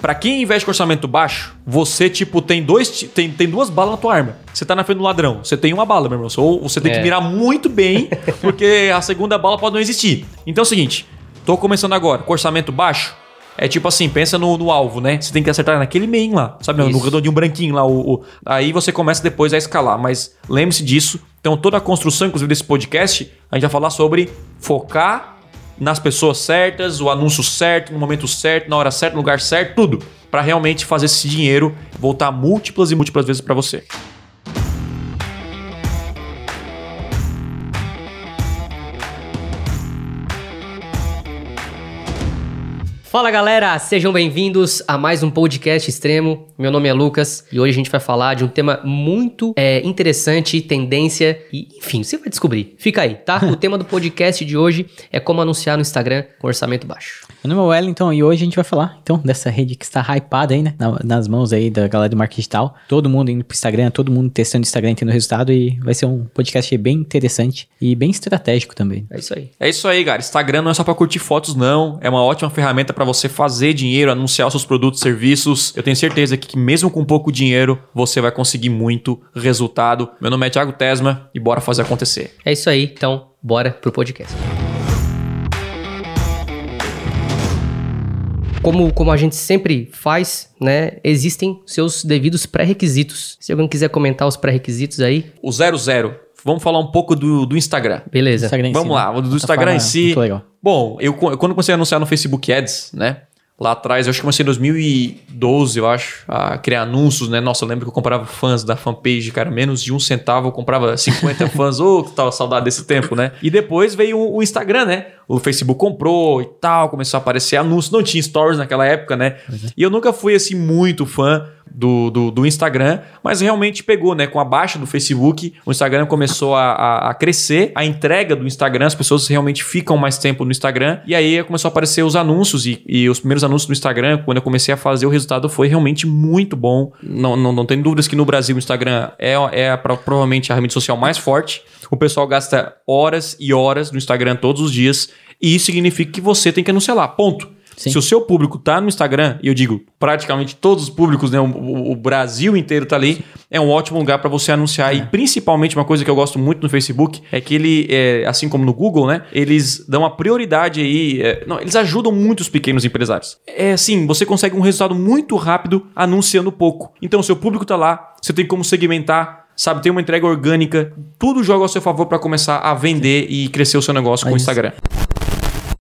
Pra quem investe com orçamento baixo, você, tipo, tem dois. Tem, tem duas balas na tua arma. Você tá na frente do ladrão. Você tem uma bala, meu irmão. Ou você tem que É. mirar muito bem, porque a segunda bala pode não existir. Então é o seguinte: tô começando agora, com orçamento baixo. É tipo assim, pensa no, no alvo, né? Você tem que acertar naquele meio lá, sabe? No Isso. redondinho branquinho lá. O, o- aí você começa depois a escalar. Mas lembre-se disso. Então, toda a construção, inclusive, desse podcast, a gente vai falar sobre focar nas pessoas certas, o anúncio certo, no momento certo, na hora certa, no lugar certo, tudo. Pra realmente fazer esse dinheiro voltar múltiplas e múltiplas vezes pra você. Fala galera, sejam bem-vindos a mais um podcast extremo. Meu nome é Lucas e hoje a gente vai falar de um tema muito é, interessante, tendência e enfim, você vai descobrir. Fica aí, tá? O tema do podcast de hoje é como anunciar no Instagram com orçamento baixo. Meu nome é Wellington e hoje a gente vai falar, então, dessa rede que está hypada aí, né? na- nas mãos aí da galera do marketing digital. Todo mundo indo pro Instagram, todo mundo testando o Instagram, tendo resultado e vai ser um podcast bem interessante e bem estratégico também. É isso aí. É isso aí, cara. Instagram não é só pra curtir fotos, não. É uma ótima ferramenta pra você fazer dinheiro, anunciar os seus produtos, serviços. Eu tenho certeza que, que mesmo com pouco dinheiro, você vai conseguir muito resultado. Meu nome é Thiago Tesma e bora fazer acontecer. É isso aí, então bora pro podcast. Como, como a gente sempre faz, né? Existem seus devidos pré-requisitos. Se alguém quiser comentar os pré-requisitos aí, O 00. Vamos falar um pouco do, do Instagram. beleza. Instagram Vamos si, lá, né? do Instagram em si. Muito legal. Bom, eu quando comecei a anunciar no Facebook Ads, né? Lá atrás, eu acho que comecei em 2012, eu acho, a criar anúncios, né? Nossa, eu lembro que eu comprava fãs da fanpage, cara, menos de um centavo, eu comprava 50 fãs. Ô, que tal saudade desse tempo, né? E depois veio o, o Instagram, né? O Facebook comprou e tal, começou a aparecer anúncios. Não tinha stories naquela época, né? E eu nunca fui, assim, muito fã do, do, do Instagram, mas realmente pegou, né? Com a baixa do Facebook, o Instagram começou a, a, a crescer, a entrega do Instagram, as pessoas realmente ficam mais tempo no Instagram, e aí começou a aparecer os anúncios, e, e os primeiros anúncios do Instagram, quando eu comecei a fazer, o resultado foi realmente muito bom. Não, não, não tem dúvidas que no Brasil o Instagram é, é provavelmente a rede social mais forte. O pessoal gasta horas e horas no Instagram todos os dias, e isso significa que você tem que anunciar lá, ponto. Sim. Se o seu público tá no Instagram, e eu digo praticamente todos os públicos, né? O, o- o Brasil inteiro tá ali, é um ótimo lugar para você anunciar. E principalmente uma coisa que eu gosto muito no Facebook é que ele, é, assim como no Google, né? Eles dão uma prioridade aí. é, não, eles ajudam muito os pequenos empresários. É assim, você consegue um resultado muito rápido anunciando pouco. Então, seu público tá lá, você tem como segmentar. Sabe, tem uma entrega orgânica, tudo joga ao seu favor para começar a vender e crescer o seu negócio com o. Instagram.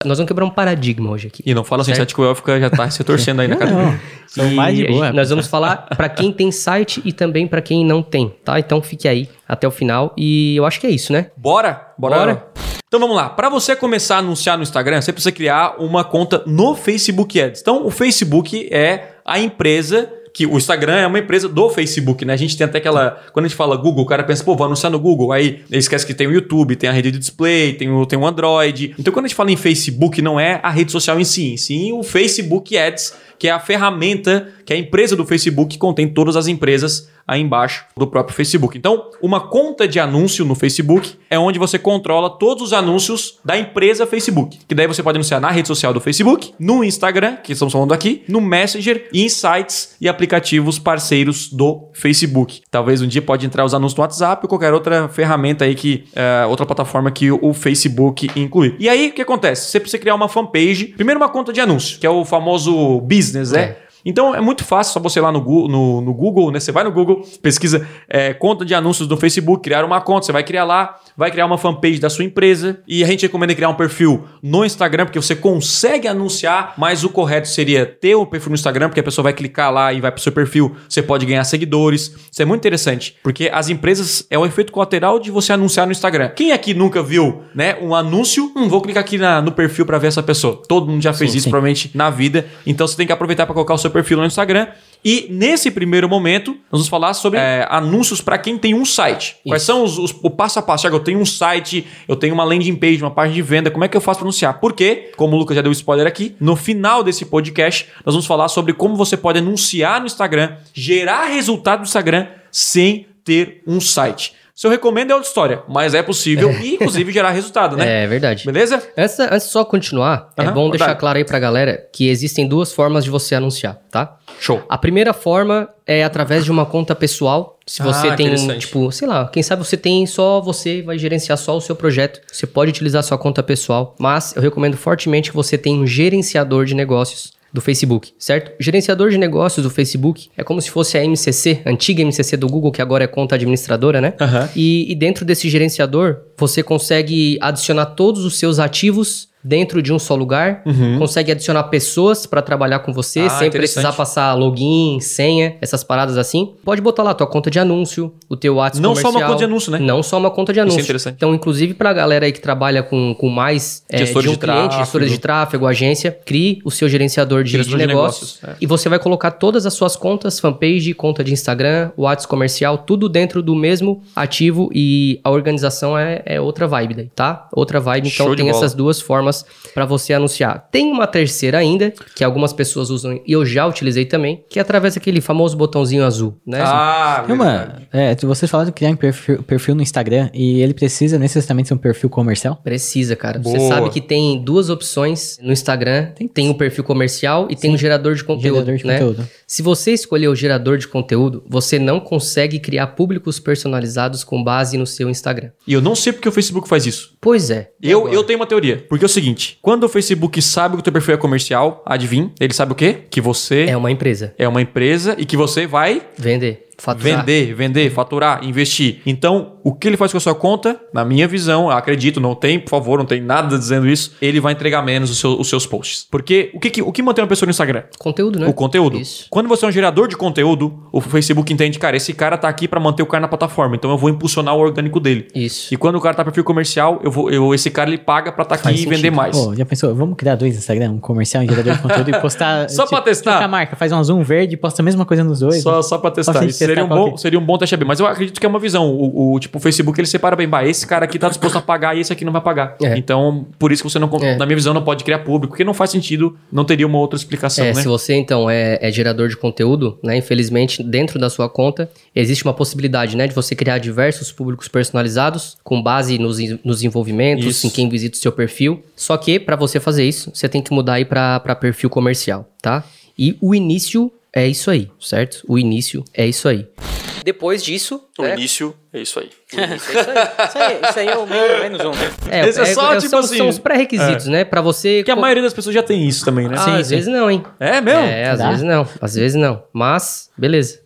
Nós vamos quebrar um paradigma hoje aqui. E não fala assim, Certo. sete que o Elfica já tá se torcendo aí na cara. Não, são mais de boa. gente- Nós vamos falar para quem tem site e também para quem não tem, tá? Então fique aí até o final e eu acho que é isso, né? Bora? Bora. Então vamos lá. Para você começar a anunciar no Instagram, você precisa criar uma conta no Facebook Ads. Então o Facebook é a empresa que o Instagram é uma empresa do Facebook, né? A gente tem até aquela. Quando a gente fala Google, o cara pensa, pô, vou anunciar no Google. Aí esquece que tem o YouTube, tem a rede de display, tem o, tem o Android. Então quando a gente fala em Facebook, não é a rede social em si, sim o Facebook Ads, que é a ferramenta que a empresa do Facebook contém todas as empresas aí embaixo do próprio Facebook. Então, uma conta de anúncio no Facebook é onde você controla todos os anúncios da empresa Facebook. Que daí você pode anunciar na rede social do Facebook, no Instagram, que estamos falando aqui, no Messenger, em sites e aplicativos parceiros do Facebook. Talvez um dia pode entrar os anúncios no WhatsApp ou qualquer outra ferramenta aí que é, outra plataforma que o Facebook inclui. E aí o que acontece? Você precisa criar uma fanpage, primeiro uma conta de anúncio, que é o famoso business, né? É. Então é muito fácil, só você ir lá no, no, no Google, né? Você vai no Google, pesquisa é, conta de anúncios do Facebook, criar uma conta, você vai criar lá, vai criar uma fanpage da sua empresa e a gente recomenda criar um perfil no Instagram, porque você consegue anunciar, mas o correto seria ter o perfil no Instagram, porque a pessoa vai clicar lá e vai pro seu perfil, você pode ganhar seguidores. Isso é muito interessante, porque as empresas é o efeito colateral de você anunciar no Instagram. Quem aqui nunca viu, né, um anúncio? Hum, vou clicar aqui na- no perfil para ver essa pessoa. Todo mundo já fez Sim, isso sim. provavelmente na vida. Então você tem que aproveitar para colocar o seu perfil no Instagram. E nesse primeiro momento, nós vamos falar sobre é, anúncios para quem tem um site. Quais são os, os- o passo a passo? Thiago, eu tenho um site, eu tenho uma landing page, uma página de venda. Como é que eu faço para anunciar? Porque, como o Lucas já deu spoiler aqui, no final desse podcast, nós vamos falar sobre como você pode anunciar no Instagram, gerar resultado no Instagram sem ter um site. Se eu recomendo é outra história, mas é possível e, inclusive, gerar resultado, né? É verdade. Beleza? Antes, antes de só continuar, é Aham, bom deixar claro aí pra galera que existem duas formas de você anunciar, tá? Show. A primeira forma é através de uma conta pessoal. Se Ah, você tem, interessante. tipo, sei lá, quem sabe você tem só você vai gerenciar só o seu projeto. Você pode utilizar sua conta pessoal, mas eu recomendo fortemente que você tenha um gerenciador de negócios do Facebook, certo? Gerenciador de negócios do Facebook é como se fosse a MCC, a antiga MCC do Google, que agora é conta administradora, né? Aham. E, e dentro desse gerenciador, você consegue adicionar todos os seus ativos dentro de um só lugar, consegue adicionar pessoas para trabalhar com você, Uhum. Ah, sem precisar passar login, senha, essas paradas assim. Pode botar lá tua conta de anúncio, o teu WhatsApp Não só uma comercial. conta de anúncio, né? Não só uma conta de é anúncio. interessante. Então, inclusive pra galera aí que trabalha com, com mais é, Gestores de um de cliente, tráfego. gestores de tráfego, agência, crie o seu gerenciador de, de negócios, é. e você vai colocar todas as suas contas, fanpage, conta de Instagram, WhatsApp comercial, tudo dentro do mesmo ativo e a organização é, é outra vibe daí, tá? Outra vibe, então Show tem essas duas formas pra você anunciar. Tem uma terceira ainda, que algumas pessoas usam e eu já utilizei também, que é através daquele famoso botãozinho azul, né? Ah, Tem uma, é, vocês falaram de criar um perfil, perfil no Instagram e ele precisa necessariamente ser um perfil comercial? Precisa, cara. Você Boa. sabe que tem duas opções no Instagram. Tem, o perfil comercial e tem o gerador de conteúdo, Gerador de né? conteúdo. Se você escolher o gerador de conteúdo, você não consegue criar públicos personalizados com base no seu Instagram. E eu não sei porque o Facebook faz isso. Pois é. Eu, agora? eu tenho uma teoria. Porque é o seguinte: quando o Facebook sabe que o teu perfil é comercial, adivinha? Ele sabe o quê? Que você É uma empresa. é uma empresa e que você vai Vender. Faturar. vender, vender, faturar, investir. Então, o que ele faz com a sua conta, na minha visão, acredito, não tem, por favor, não tem nada dizendo isso, ele vai entregar menos os, seu- os seus posts. Porque o que, que- o que mantém uma pessoa no Instagram? Conteúdo, né? O conteúdo. Isso. Quando você é um gerador de conteúdo, o Facebook entende, cara, esse cara tá aqui pra manter o cara na plataforma, então eu vou impulsionar o orgânico dele. Isso. E quando o cara tá perfil comercial, eu vou, eu, esse cara ele paga pra estar aqui Faz e vender mais. Pô, já pensou? Vamos criar dois Instagram, um comercial e um gerador de conteúdo e postar. Só pra testar. Tipo a marca, faz um zoom verde e posta a mesma coisa nos dois. Só, só pra testar. Gente Isso seria, testar um bom, seria um bom teste AB. Mas eu acredito que é uma visão. O, o- tipo, o Facebook ele separa bem. Bah, esse cara aqui tá disposto a pagar e esse aqui não vai pagar. É. Então, por isso que você não, É. na minha visão, não pode criar público, porque não faz sentido, não teria uma outra explicação, É, né? se você então é, é gerador de conteúdo, né? Infelizmente, dentro da sua conta, existe uma possibilidade, né? De você criar diversos públicos personalizados com base nos, nos envolvimentos, Isso. em quem visita o seu perfil. Só que, para você fazer isso, você tem que mudar aí para perfil comercial, tá? E o início é isso aí, certo? O início é isso aí. Depois disso, né? início é isso aí. Isso aí, isso aí é o meio menos um. É, Esse é só, tipo são, assim, são os pré-requisitos, né? Para você. Porque a co- maioria das pessoas já tem isso também, né? Ah, Sim, às sim. vezes não, hein? É mesmo? É, às Será? vezes não. Às vezes não. Mas, beleza.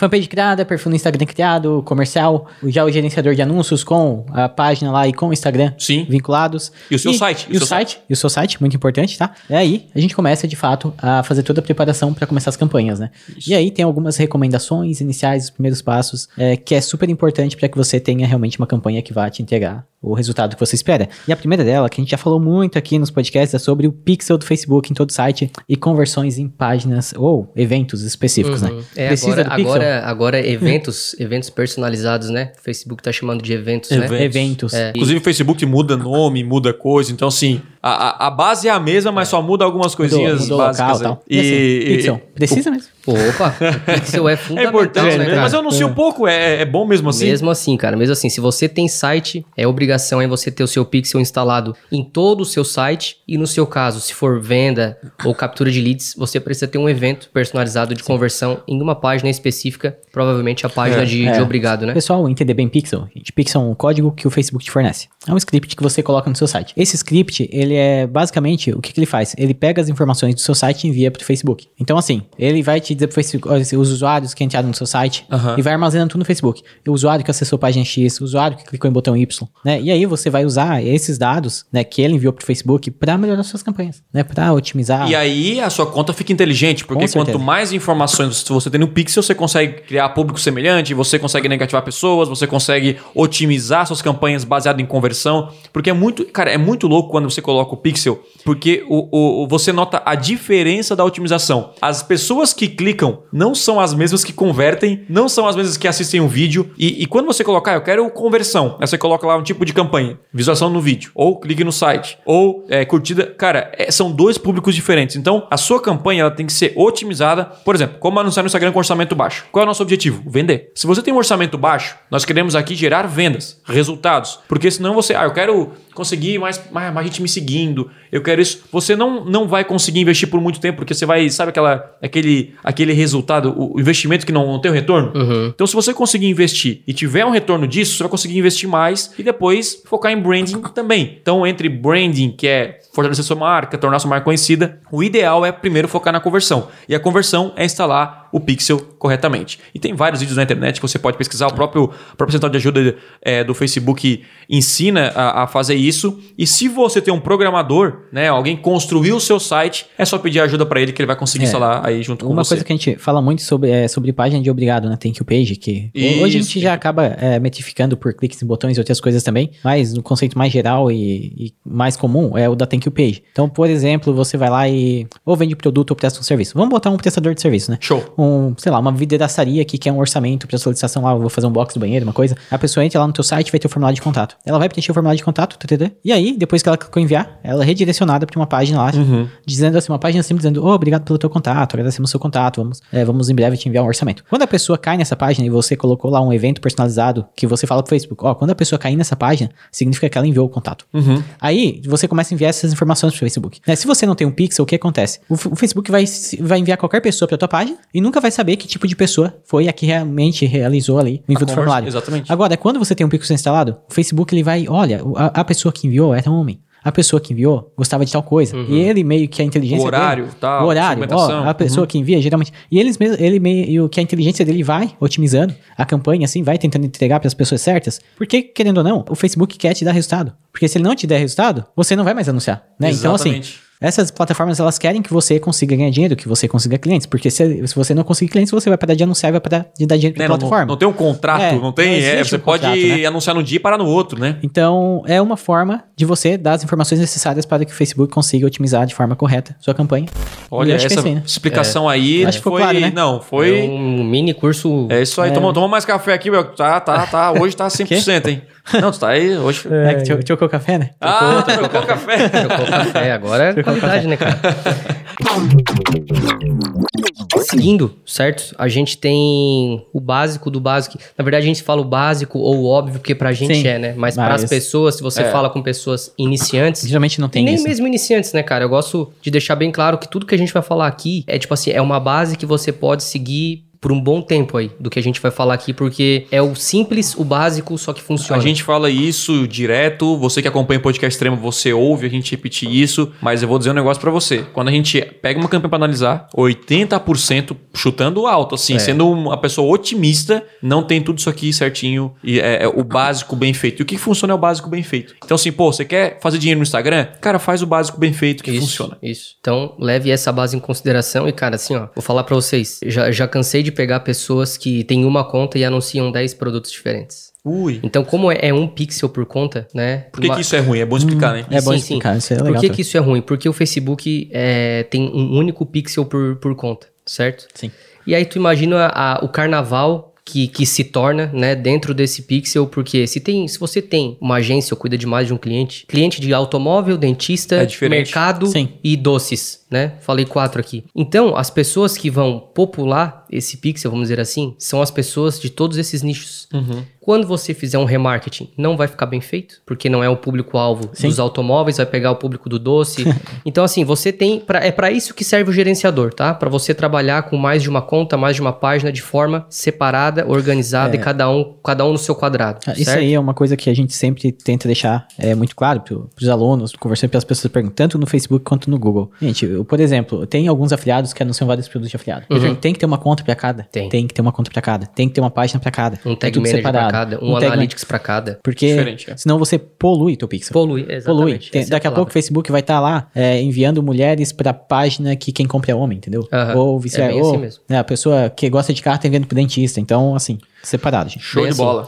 Fanpage criada, perfil no Instagram criado, comercial, já o gerenciador de anúncios com a página lá e com o Instagram Sim. vinculados. E o seu site, E, o site, e o seu site, muito importante, tá? E aí, a gente começa, de fato, a fazer toda a preparação para começar as campanhas, né? E aí tem algumas recomendações iniciais, os primeiros passos, é, que é super importante para que você tenha realmente uma campanha que vá te entregar o resultado que você espera. E a primeira dela, que a gente já falou muito aqui nos podcasts, é sobre o pixel do Facebook em todo o site e conversões em páginas ou eventos específicos, né? É, Precisa agora, do pixel? agora, agora eventos, eventos personalizados, né? O Facebook tá chamando de eventos, né? Eventos. Eventos. É. Inclusive o Facebook muda nome, muda coisa. Então, assim, a, a, a base é a mesma, mas só muda algumas coisinhas mudou básicas. local e aí. tal. E, assim, pixel, precisa mesmo? Opa, pixel é É fundamental, importante, né, né? cara? Mas eu anuncio pouco, é, é bom mesmo assim. Mesmo assim, cara, mesmo assim, se você tem site, é obrigação é você ter o seu pixel instalado em todo o seu site e no seu caso, se for venda ou captura de leads, você precisa ter um evento personalizado de conversão em uma página específica, provavelmente a página É, de, é. de obrigado, né? Pessoal, entender bem Pixel. Gente, Pixel é um código que o Facebook te fornece. É um script que você coloca no seu site. Esse script, ele é basicamente, o que, que ele faz? Ele pega as informações do seu site e envia para o Facebook. Então, assim, ele vai te dizer pro Facebook, os usuários que entraram no seu site Aham. e vai armazenando tudo no Facebook. O usuário que acessou a página X, o usuário que clicou em botão Y, né? E aí você vai usar esses dados, né, que ele enviou pro Facebook para melhorar suas campanhas, né? Para otimizar. E aí a sua conta fica inteligente, porque quanto mais informações você tem no Pixel, você consegue criar público semelhante, você consegue negativar pessoas, você consegue otimizar suas campanhas baseado em conversão. Porque é muito, cara, é muito louco quando você coloca coloca o pixel? Porque o, o, você nota a diferença da otimização. As pessoas que clicam não são as mesmas que convertem, não são as mesmas que assistem um vídeo. E, e, quando você colocar, eu quero conversão, aí você coloca lá um tipo de campanha, visualização no vídeo, ou clique no site, ou é, curtida. Cara, é, são dois públicos diferentes. Então, a sua campanha ela tem que ser otimizada. Por exemplo, como anunciar no Instagram com orçamento baixo? Qual é o nosso objetivo? Vender. Se você tem um orçamento baixo, nós queremos aqui gerar vendas, resultados. Porque senão você, ah, eu quero conseguir mais, mais, mais gente me seguindo, eu quero isso. Você não, não vai conseguir investir por muito tempo, porque você vai, sabe aquela, aquele, aquele resultado, o investimento que não, não tem o retorno? Uhum. Então, se você conseguir investir e tiver um retorno disso, você vai conseguir investir mais e depois focar em branding também. Então, entre branding, que é fortalecer sua marca, tornar sua marca conhecida, o ideal é primeiro focar na conversão. E a conversão é instalar o pixel corretamente. E tem vários vídeos na internet que você pode pesquisar. O próprio, o próprio central de ajuda é, do Facebook ensina a, a, fazer isso. E se você tem um programador, né, alguém construiu o seu site, é só pedir ajuda para ele que ele vai conseguir é. instalar aí junto com Uma você. coisa que a gente fala muito sobre, é, sobre página de obrigado, né? Thank you page, que isso. hoje a gente já acaba é, metificando por cliques em botões e outras coisas também, mas no conceito mais geral e, e mais comum é o da thank you page. Então, por exemplo, você vai lá e ou vende produto ou presta um serviço. Vamos botar um prestador de serviço, né? Show um, sei lá, uma vidraçaria aqui que é um orçamento para solicitação lá, ah, vou fazer um box do banheiro, uma coisa. A pessoa entra lá no teu site, vai ter o formulário de contato. Ela vai preencher o formulário de contato, tdd, e aí, depois que ela clicou em enviar, ela é redirecionada para uma página lá, uhum. dizendo assim, uma página simples dizendo, oh, obrigado pelo teu contato, agradecemos o seu contato, vamos, é, vamos em breve te enviar um orçamento. Quando a pessoa cai nessa página e você colocou lá um evento personalizado que você fala pro Facebook, ó, oh, quando a pessoa cair nessa página, significa que ela enviou o contato. Uhum. Aí, você começa a enviar essas informações pro Facebook. Né? Se você não tem um pixel, o que acontece? O, o Facebook vai, vai enviar qualquer pessoa pra tua página e nunca vai saber que tipo de pessoa foi a que realmente realizou ali o envio do formulário. Exatamente. Agora, quando você tem um pixel instalado, o Facebook ele vai, olha, a, a pessoa que enviou era um homem a pessoa que enviou gostava de tal coisa. Uhum. E ele meio que a inteligência o horário, dele, tal, o horário, ó, a pessoa uhum. que envia geralmente. E eles mesmo, ele meio que a inteligência dele vai otimizando a campanha assim, vai tentando entregar para as pessoas certas. Porque querendo ou não, o Facebook quer te dar resultado. Porque se ele não te der resultado, você não vai mais anunciar, né? Exatamente. Então assim, essas plataformas, elas querem que você consiga ganhar dinheiro, que você consiga clientes. Porque se, se você não conseguir clientes, você vai parar de anunciar e vai parar de dar dinheiro pra é, plataforma. Não, não, tem um contrato, é, não tem... Não é, você um pode contrato, né? anunciar num dia e parar no outro, né? Então, é uma forma de você dar as informações necessárias para que o Facebook consiga otimizar de forma correta sua campanha. Olha, essa é né? explicação é. aí acho que foi... Claro, né? Não, foi... É um mini curso... É isso aí. Toma, toma mais café aqui, meu. Tá, tá, tá. Hoje tá 100%, hein? Não, tu tá aí hoje. É, é que trocou café, né? Ah, trocou café. Trocou café. Agora é qualidade, né, cara? Seguindo, certo? A gente tem o básico do básico. Na verdade, a gente fala o básico ou o óbvio, porque pra gente Sim, é, né? Mas, mas... para as pessoas, se você é. fala com pessoas iniciantes. Geralmente não tem nem isso. mesmo iniciantes, né, cara? Eu gosto de deixar bem claro que tudo que a gente vai falar aqui é tipo assim, é uma base que você pode seguir por um bom tempo aí do que a gente vai falar aqui, porque é o simples, o básico, só que funciona. A gente fala isso direto, você que acompanha o podcast extremo, você ouve a gente repetir isso, mas eu vou dizer um negócio para você. Quando a gente pega uma campanha para analisar, 80% chutando alto, assim, é. sendo uma pessoa otimista, não tem tudo isso aqui certinho e é, é, o básico bem feito. E o que funciona é o básico bem feito. Então, assim, pô, você quer fazer dinheiro no Instagram? Cara, faz o básico bem feito que isso, funciona. Isso. Então, leve essa base em consideração e, cara, assim, ó, vou falar para vocês, já, já cansei de de pegar pessoas que têm uma conta e anunciam 10 produtos diferentes. Ui. Então, como é, é um pixel por conta, né? Por que, uma... que isso é ruim? É bom explicar, hum, né? É bom sim, explicar, sim. isso é legal. Por que, que isso é ruim? Porque o Facebook é, tem um único pixel por, por conta, certo? Sim. E aí tu imagina a, o carnaval que, que se torna, né, dentro desse pixel, porque se tem, se você tem uma agência ou cuida de mais de um cliente, cliente de automóvel, dentista, é mercado Sim. e doces, né? Falei quatro aqui. Então, as pessoas que vão popular esse pixel, vamos dizer assim, são as pessoas de todos esses nichos. Uhum. Quando você fizer um remarketing, não vai ficar bem feito, porque não é o público-alvo dos automóveis, vai pegar o público do doce. então, assim, você tem. Pra, é para isso que serve o gerenciador, tá? Para você trabalhar com mais de uma conta, mais de uma página de forma separada, organizada é. e cada um, cada um no seu quadrado. Ah, isso aí é uma coisa que a gente sempre tenta deixar é, muito claro para os alunos, conversando pelas pessoas perguntando, tanto no Facebook quanto no Google. Gente, eu, por exemplo, tem alguns afiliados que anunciam vários produtos de afiliado. Uhum. Tem que ter uma conta para cada. Tem. Tem que ter uma conta para cada. Tem que ter uma página para cada. Um tag manager para cada, um, um analytics para cada. Porque é. senão você polui teu pixel. Polui, exatamente. Polui. Tem, daqui a, a pouco o Facebook vai estar tá lá é, enviando mulheres para página que quem compra é homem, entendeu? Uhum. Ou vice-versa. É assim né, a pessoa que gosta de carta enviando pro dentista. Então, assim, separado, gente. Show bem de assim. bola.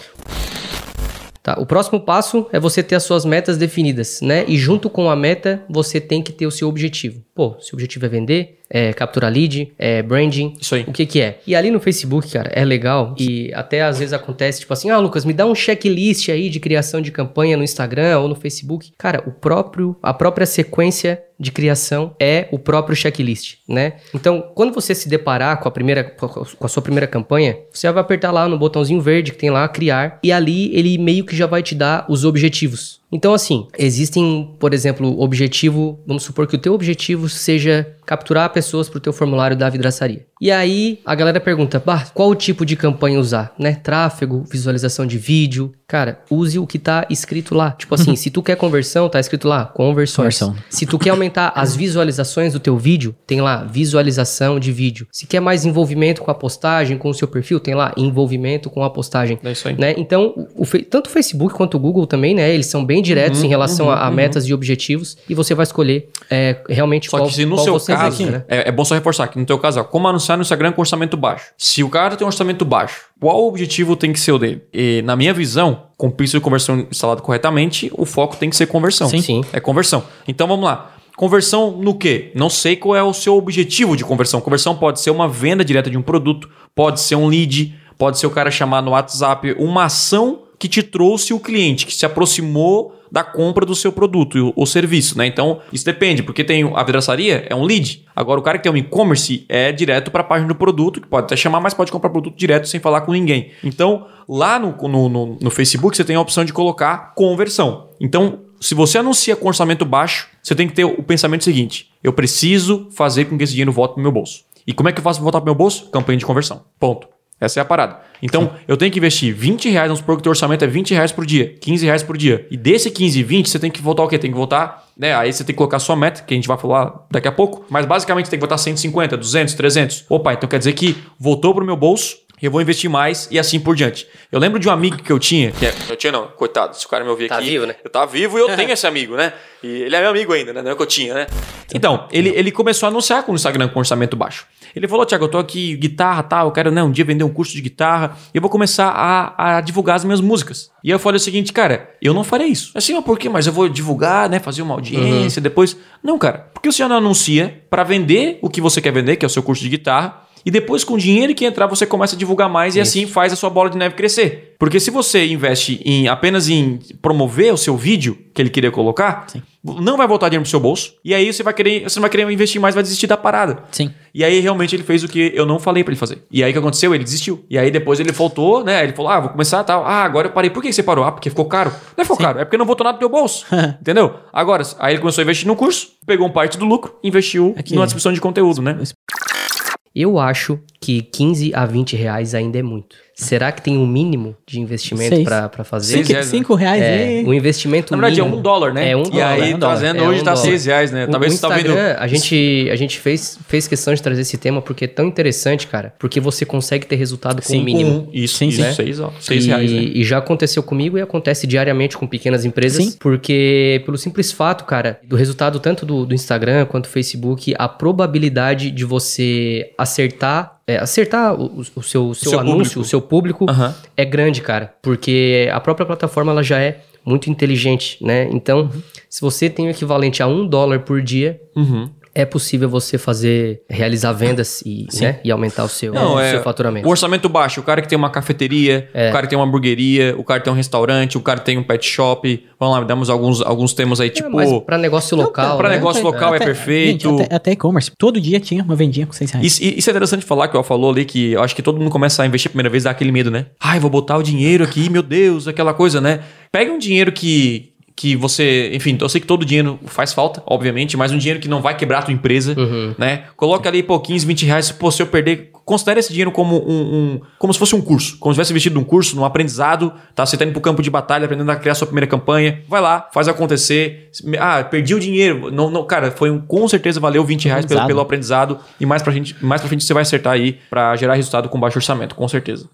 Tá? O próximo passo é você ter as suas metas definidas, né? E junto com a meta, você tem que ter o seu objetivo. Pô, se o objetivo é vender, é capturar lead, é branding. Isso aí. O que que é? E ali no Facebook, cara, é legal e até às vezes acontece tipo assim, ah, Lucas, me dá um checklist aí de criação de campanha no Instagram ou no Facebook. Cara, o próprio, a própria sequência de criação é o próprio checklist, né? Então, quando você se deparar com a primeira com a sua primeira campanha, você vai apertar lá no botãozinho verde que tem lá criar e ali ele meio que já vai te dar os objetivos. Então, assim, existem, por exemplo, objetivo, vamos supor que o teu objetivo seja capturar pessoas para o teu formulário da vidraçaria. E aí a galera pergunta, bah, qual tipo de campanha usar, né? Tráfego, visualização de vídeo. Cara, use o que tá escrito lá. Tipo assim, se tu quer conversão, tá escrito lá, conversões. Conversão. Se tu quer aumentar as visualizações do teu vídeo, tem lá visualização de vídeo. Se quer mais envolvimento com a postagem, com o seu perfil, tem lá envolvimento com a postagem. É isso aí. Né? Então, o, tanto o Facebook quanto o Google também, né? Eles são bem diretos em relação a, a metas e objetivos e você vai escolher é, realmente Só qual, que se no seu caso, né? é, é bom só reforçar que no teu caso, ó, como anunciar no Instagram com orçamento baixo. Se o cara tem um orçamento baixo, qual o objetivo tem que ser o dele? E, na minha visão, com o pixel de conversão instalado corretamente, o foco tem que ser conversão. Sim. Sim. É conversão. Então vamos lá. Conversão no quê? Não sei qual é o seu objetivo de conversão. Conversão pode ser uma venda direta de um produto, pode ser um lead, pode ser o cara chamar no WhatsApp uma ação que te trouxe o cliente, que se aproximou da compra do seu produto ou, serviço, né? Então, isso depende, porque tem a vidraçaria, é um lead. Agora, o cara que tem um e-commerce é direto para a página do produto, que pode até chamar, mas pode comprar produto direto sem falar com ninguém. Então, lá no, no, no, no Facebook, você tem a opção de colocar conversão. Então, se você anuncia com orçamento baixo, você tem que ter o pensamento seguinte: eu preciso fazer com que esse dinheiro volte pro meu bolso. E como é que eu faço pra voltar pro meu bolso? Campanha de conversão. Ponto. Essa é a parada. Então, eu tenho que investir 20 reais, vamos supor que o teu orçamento é 20 reais por dia, 15 reais por dia. E desse 15 e 20, você tem que voltar o quê? Tem que voltar, né? Aí você tem que colocar a sua meta, que a gente vai falar daqui a pouco. Mas basicamente você tem que voltar 150, 200, 300. Opa, então quer dizer que voltou pro meu bolso, eu vou investir mais e assim por diante. Eu lembro de um amigo que eu tinha, que é, eu tinha não, coitado, se o cara me ouvir Tá aqui. vivo, né? Eu tava vivo e eu tenho esse amigo, né? E ele é meu amigo ainda, né? Não é que eu tinha, né? Então, ele, ele começou a anunciar com o Instagram com orçamento baixo. Ele falou, Tiago, eu tô aqui, guitarra, tá? Eu quero, né, um dia vender um curso de guitarra e eu vou começar a, a divulgar as minhas músicas. E eu falei o seguinte, cara, eu não farei isso. Assim, mas por quê? Mas eu vou divulgar, né? Fazer uma audiência, depois... Não, cara, porque você já não anuncia para vender o que você quer vender, que é o seu curso de guitarra, e depois, com o dinheiro que entrar, você começa a divulgar mais e assim faz a sua bola de neve crescer. Porque se você investe em apenas em promover o seu vídeo que ele queria colocar, não vai voltar dinheiro pro seu bolso. E aí você vai querer, você não vai querer investir mais, vai desistir da parada. Sim. E aí realmente ele fez o que eu não falei pra ele fazer. E aí o que aconteceu? Ele desistiu. E aí depois ele voltou, né? Ele falou: "Ah, vou começar tal. Ah, agora eu parei. Por que você parou? Ah, porque ficou caro. Não é ficou caro, é porque não voltou nada pro teu bolso. Entendeu? Agora, aí ele começou a investir no curso, pegou uma parte do lucro, investiu Aqui. numa distribuição de conteúdo, né? Eu acho que 15 a 20 reais ainda é muito. Será que tem um mínimo de investimento pra fazer? Seis Cinco, reais, cinco reais É, aí. o investimento Na verdade é mínimo. um dólar, né? É um E dólar. aí é um dólar. trazendo É hoje um tá dólar. seis reais, né? O- Talvez o você tá vendo. Instagram, a gente, a gente fez, fez questão de trazer esse tema porque é tão interessante, cara. Porque você consegue ter resultado com o mínimo. Um, isso, Sim, isso, sim. seis, ó, seis e, reais, né? e já aconteceu comigo e acontece diariamente com pequenas empresas. Sim. Porque, pelo simples fato, cara, do resultado tanto do, do Instagram quanto do Facebook, a probabilidade de você acertar. É, acertar o, o- seu, o seu seu anúncio, público. o seu público, Aham. é grande, cara. Porque a própria plataforma ela já é muito inteligente, né? Então, se você tem o equivalente a um dólar por dia, Uhum. É possível você fazer, realizar vendas e, né, e aumentar o seu, Não, o é- seu faturamento. O orçamento baixo, o cara que tem uma cafeteria, É. o cara que tem uma hamburgueria, o cara que tem um restaurante, o cara que tem um pet shop. Vamos lá, damos alguns, alguns temas aí, É, tipo. mas para negócio local, pra né? negócio local é perfeito. Gente, até, até e-commerce. Todo dia tinha uma vendinha com 6 reais. Isso, isso é interessante falar que o Al falou ali, que eu acho que todo mundo começa a investir a primeira vez, dá aquele medo, né? Ai, vou botar o dinheiro aqui, meu Deus, aquela coisa, né? Pega um dinheiro que, que você. Enfim, eu sei que todo dinheiro faz falta, obviamente, mas um dinheiro que não vai quebrar a tua empresa, né? Coloca ali, pô, 15, 20 reais, pô, se eu perder. Considere esse dinheiro como um, um- como se fosse um curso. Como se tivesse investido num curso, num aprendizado, tá? Você tá indo pro campo de batalha, aprendendo a criar sua primeira campanha. Vai lá, faz acontecer. Ah, perdi o dinheiro. Não, não, cara, foi um, com certeza valeu 20 reais pelo, Aprendizado. pelo aprendizado. E mais pra, gente, mais pra frente você vai acertar aí pra gerar resultado com baixo orçamento, com certeza.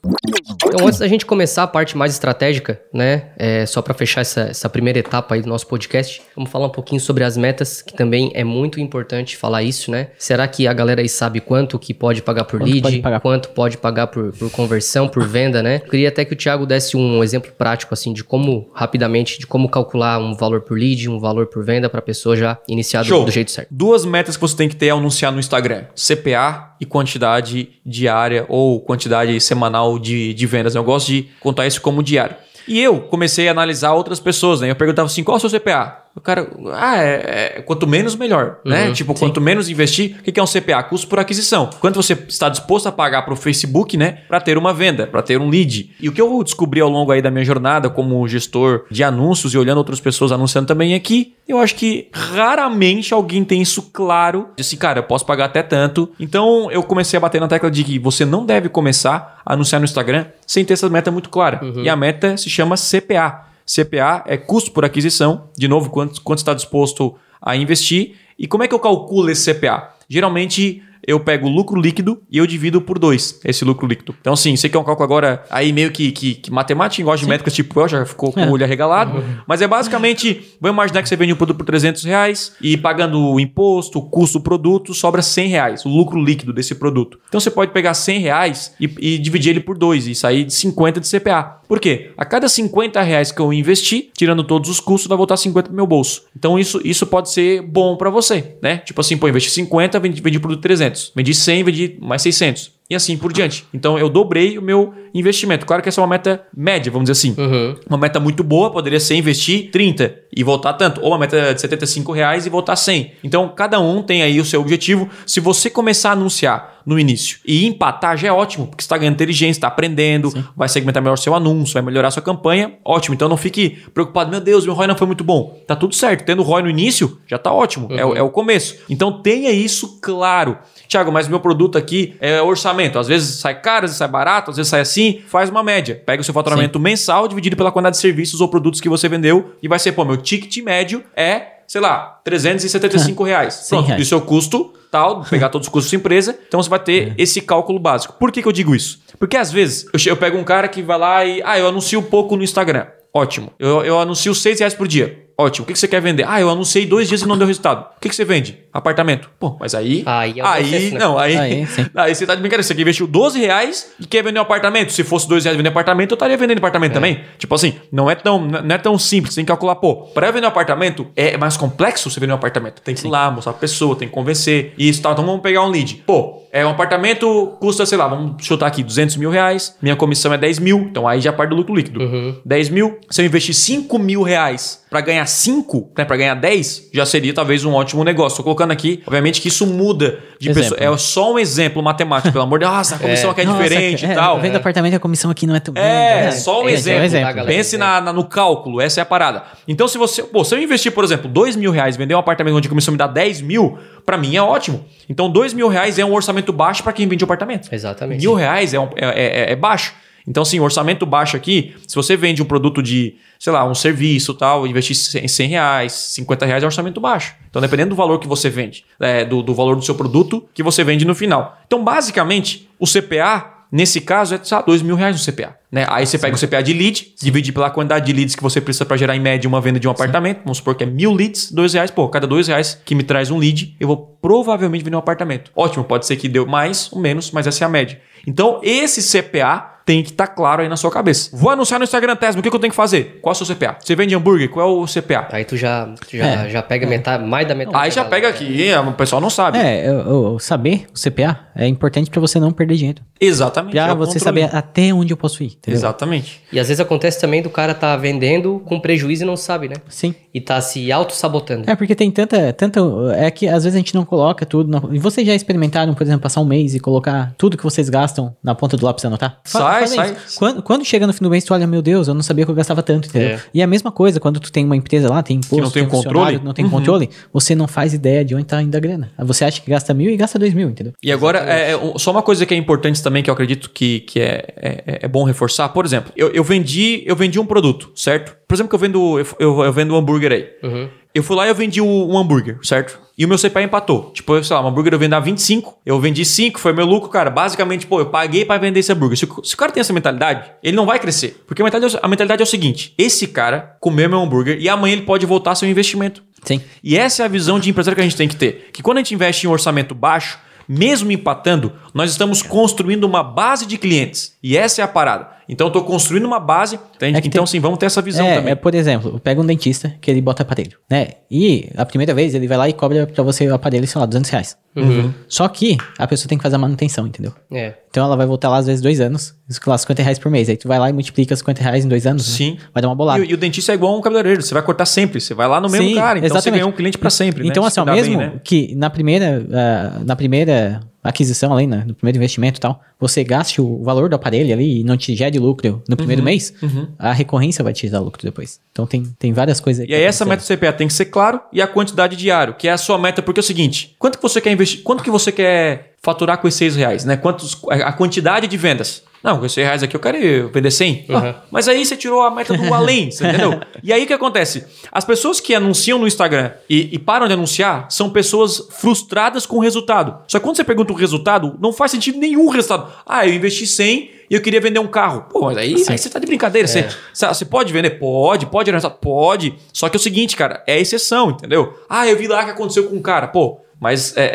Então, antes da gente começar a parte mais estratégica, né? É, só para fechar essa, essa primeira etapa aí do nosso podcast, vamos falar um pouquinho sobre as metas, que também é muito importante falar isso, né? Será que a galera aí sabe quanto que pode pagar por Quanto lead, pode pagar? quanto pode pagar por, por conversão, por venda, né? Eu queria até que o Thiago desse um exemplo prático, assim, de como, rapidamente, de como calcular um valor por lead, um valor por venda para a pessoa já iniciar do, do jeito certo. Duas metas que você tem que ter ao anunciar no Instagram: CPA e quantidade diária ou quantidade semanal de, de vendas. Eu gosto de contar isso como diário. E eu comecei a analisar outras pessoas, né? Eu perguntava assim: qual é o seu CPA? O cara, ah, é, é- quanto menos, melhor, né? Tipo, quanto menos investir, o que é um CPA? Custo por aquisição. Quanto você está disposto a pagar para o Facebook, né? Para ter uma venda, para ter um lead. E o que eu descobri ao longo aí da minha jornada como gestor de anúncios e olhando outras pessoas anunciando também é que eu acho que raramente alguém tem isso claro. Disse, cara, eu posso pagar até tanto. Então eu comecei a bater na tecla de que você não deve começar a anunciar no Instagram sem ter essa meta muito clara. E a meta se chama CPA. CPA é custo por aquisição, de novo, quanto, quanto está disposto a investir. E como é que eu calculo esse CPA? Geralmente eu pego o lucro líquido e eu divido por dois esse lucro líquido. Então, assim, sei que é um cálculo agora aí meio que, que, que matemática, gosta de métricas tipo eu, já ficou com o olho arregalado. Mas é basicamente, vamos imaginar que você vende um produto por 300 reais e pagando o imposto, o custo do produto, sobra 100 reais, o lucro líquido desse produto. Então, você pode pegar 100 reais e, e dividir ele por dois e sair de 50 de CPA. Por quê? A cada 50 reais que eu investi, tirando todos os custos, vai voltar 50 pro meu bolso. Então isso, isso pode ser bom para você, né? Tipo assim, pô, investi 50, vendi, vendi produto 300. Vendi 100, vendi mais 600. E assim por diante. Então eu dobrei o meu investimento. Claro que essa é uma meta média, vamos dizer assim. Uhum. Uma meta muito boa poderia ser investir 30 e voltar tanto. Ou uma meta de 75 reais e voltar 100. Então, cada um tem aí o seu objetivo. Se você começar a anunciar no início e empatar, já é ótimo, porque você está ganhando inteligência, está aprendendo, vai segmentar melhor seu anúncio, vai melhorar sua campanha. Ótimo. Então, não fique preocupado. Meu Deus, meu ROI não foi muito bom. Tá tudo certo. Tendo ROI no início, já tá ótimo. É, o- é o começo. Então, tenha isso claro. Tiago, mas meu produto aqui é orçamento. Às vezes sai caro, às vezes sai barato, às vezes sai assim. Faz uma média. Pega o seu faturamento mensal, dividido pela quantidade de serviços ou produtos que você vendeu e vai ser, pô, meu ticket médio é, sei lá, 375 reais. Pronto, reais. e o seu custo tal, pegar todos os custos da empresa. Então você vai ter esse cálculo básico. Por que, que eu digo isso? Porque às vezes eu, eu pego um cara que vai lá e, ah, eu anuncio pouco no Instagram. Ótimo. Eu, eu anuncio 6 reais por dia. Ótimo. O que, que você quer vender? Ah, eu anunciei dois dias e não deu resultado. O que, que você vende? Apartamento. Pô, mas aí. Aí é aí processo, né? não, aí. Aí. Aí você tá de brincadeira. Você aqui investiu 12 reais e quer vender um apartamento. Se fosse 2 reais vender apartamento, eu estaria vendendo apartamento também. Tipo assim, não é tão, não é tão simples. Tem que calcular, pô, para vender um apartamento é mais complexo você vender um apartamento. Tem que ir lá, mostrar a pessoa, tem que convencer. E isso tal. Então vamos pegar um lead. Pô, é um apartamento custa, sei lá, vamos chutar aqui, 200 mil reais. Minha comissão é 10 mil. Então aí já parte do lucro líquido. 10 mil. Se eu investir 5 mil reais para ganhar 5, né, para ganhar 10, já seria talvez um ótimo negócio. Tô colocando aqui, obviamente que isso muda de Exemplo. pessoa. É só um exemplo matemático, pelo amor de Deus. Nossa, a comissão aqui é Nossa, diferente é, e tal. Vendo apartamento, a comissão aqui não é tão É, grande. só um É, exemplo. é um exemplo, galera. Pense na, na- no cálculo, essa é a parada. Então, se você. Pô, se eu investir, por exemplo, 2 mil reais vender um apartamento onde a comissão me dá 10 mil, pra mim é ótimo. Então, 2 mil reais é um orçamento baixo pra quem vende um apartamento. Exatamente. Mil reais é, um- é- é- é baixo. Então, assim, orçamento baixo aqui, se você vende um produto de, sei lá, um serviço tal, investir 100 100 reais, 50 reais é orçamento baixo. Então, dependendo do valor que você vende, é, do, do valor do seu produto que você vende no final. Então, basicamente, o CPA, nesse caso, é, lá, 2 mil reais no CPA. Né? Aí você pega o CPA de lead, divide pela quantidade de leads que você precisa para gerar em média uma venda de um apartamento. Vamos supor que é mil leads, dois reais. Pô, cada dois reais que me traz um lead, eu vou provavelmente vender um apartamento. Ótimo, pode ser que deu mais ou menos, mas essa é a média. Então, esse CPA tem que estar claro aí na sua cabeça. Vou anunciar no Instagram Tesla, o que, que eu tenho que fazer? Qual é o seu CPA? Você vende hambúrguer? Qual é o CPA? Aí tu já, já, É. já pega metade, mais da metade. Aí já pega aqui, é, o pessoal não sabe. É, eu- eu- saber o CPA é importante pra você não perder dinheiro. Exatamente. Pra é você controle. saber até onde eu posso ir. Entendeu? Exatamente. E às vezes acontece também do cara tá vendendo com prejuízo e não sabe, né? Sim. E tá se auto-sabotando. É, porque tem tanta, tanta. É que às vezes a gente não coloca tudo. na- e vocês já experimentaram, por exemplo, passar um mês e colocar tudo que vocês gastam na ponta do lápis e anotar? Fa- Sai, sai. Quando, quando chega no fim do mês, tu olha, meu Deus, eu não sabia que eu gastava tanto, entendeu? É. E a mesma coisa, quando tu tem uma empresa lá, tem imposto, não tem um funcionário, controle. não tem Uhum. controle, você não faz ideia de onde tá indo a grana. Você acha que gasta mil e gasta dois mil, entendeu? E agora, é, é, só uma coisa que é importante também, que eu acredito que, que é, é, é bom reforçar. Por exemplo, eu, eu vendi eu vendi um produto, certo? Por exemplo, que eu vendo, eu, eu, vendo hambúrguer aí. Uhum. Eu fui lá e eu vendi um hambúrguer, certo? E o meu CPA empatou. Tipo, eu, sei lá, um hambúrguer eu vendo a 25, eu vendi 5, foi meu lucro, cara. Basicamente, pô, eu paguei pra vender esse hambúrguer. Se, o- se o cara tem essa mentalidade, ele não vai crescer. Porque a mentalidade, é o- a mentalidade é o seguinte: esse cara comeu meu hambúrguer e amanhã ele pode voltar seu investimento. Sim. E essa é a visão de empresário que a gente tem que ter. Que quando a gente investe em um orçamento baixo, mesmo empatando, nós estamos construindo uma base de clientes. E essa é a parada. Então, eu estou construindo uma base. Então, É então tem- sim, vamos ter essa visão é, também. é, por exemplo, pega um dentista que ele bota aparelho, né? E a primeira vez ele vai lá e cobra pra você o aparelho, sei lá, 200 reais. Uhum. Só que a pessoa tem que fazer a manutenção, entendeu? É. Então ela vai voltar lá às vezes dois anos, lá 50 reais por mês. Aí tu vai lá e multiplica 50 reais em dois anos. né? Sim. Vai dar uma bolada. E, o- e o dentista é igual um cabeleireiro. Você vai cortar sempre. Você vai lá no mesmo Sim, cara. Então, você exatamente. ganhou um cliente pra sempre. né? Então, Se assim, mesmo bem, né? que na primeira, ah, na primeira aquisição ali, né, no primeiro investimento e tal, você gaste o valor do aparelho ali e não te gere lucro no Uhum, primeiro mês, a recorrência vai te dar lucro depois. Então tem, tem várias coisas E aí essa meta do CPA tem que ser claro e a quantidade diário, que é a sua meta, porque é o seguinte, quanto que você quer investir, quanto que você quer faturar com esses seis reais, né? Quantos, a quantidade de vendas. Não, com esses seis reais aqui eu quero vender 100. Ah, Uhum. mas aí você tirou a meta do além, você entendeu? E aí o que acontece? As pessoas que anunciam no Instagram e, e param de anunciar são pessoas frustradas com o resultado. Só que quando você pergunta o resultado, não faz sentido nenhum resultado. Ah, eu investi 100 e eu queria vender um carro. Pô, mas aí, aí você tá de brincadeira. Você, você- você pode vender? Pode. Pode? Pode. Só que é o seguinte, cara, é exceção, entendeu? Ah, eu vi lá que aconteceu com um cara. Pô, mas é, é-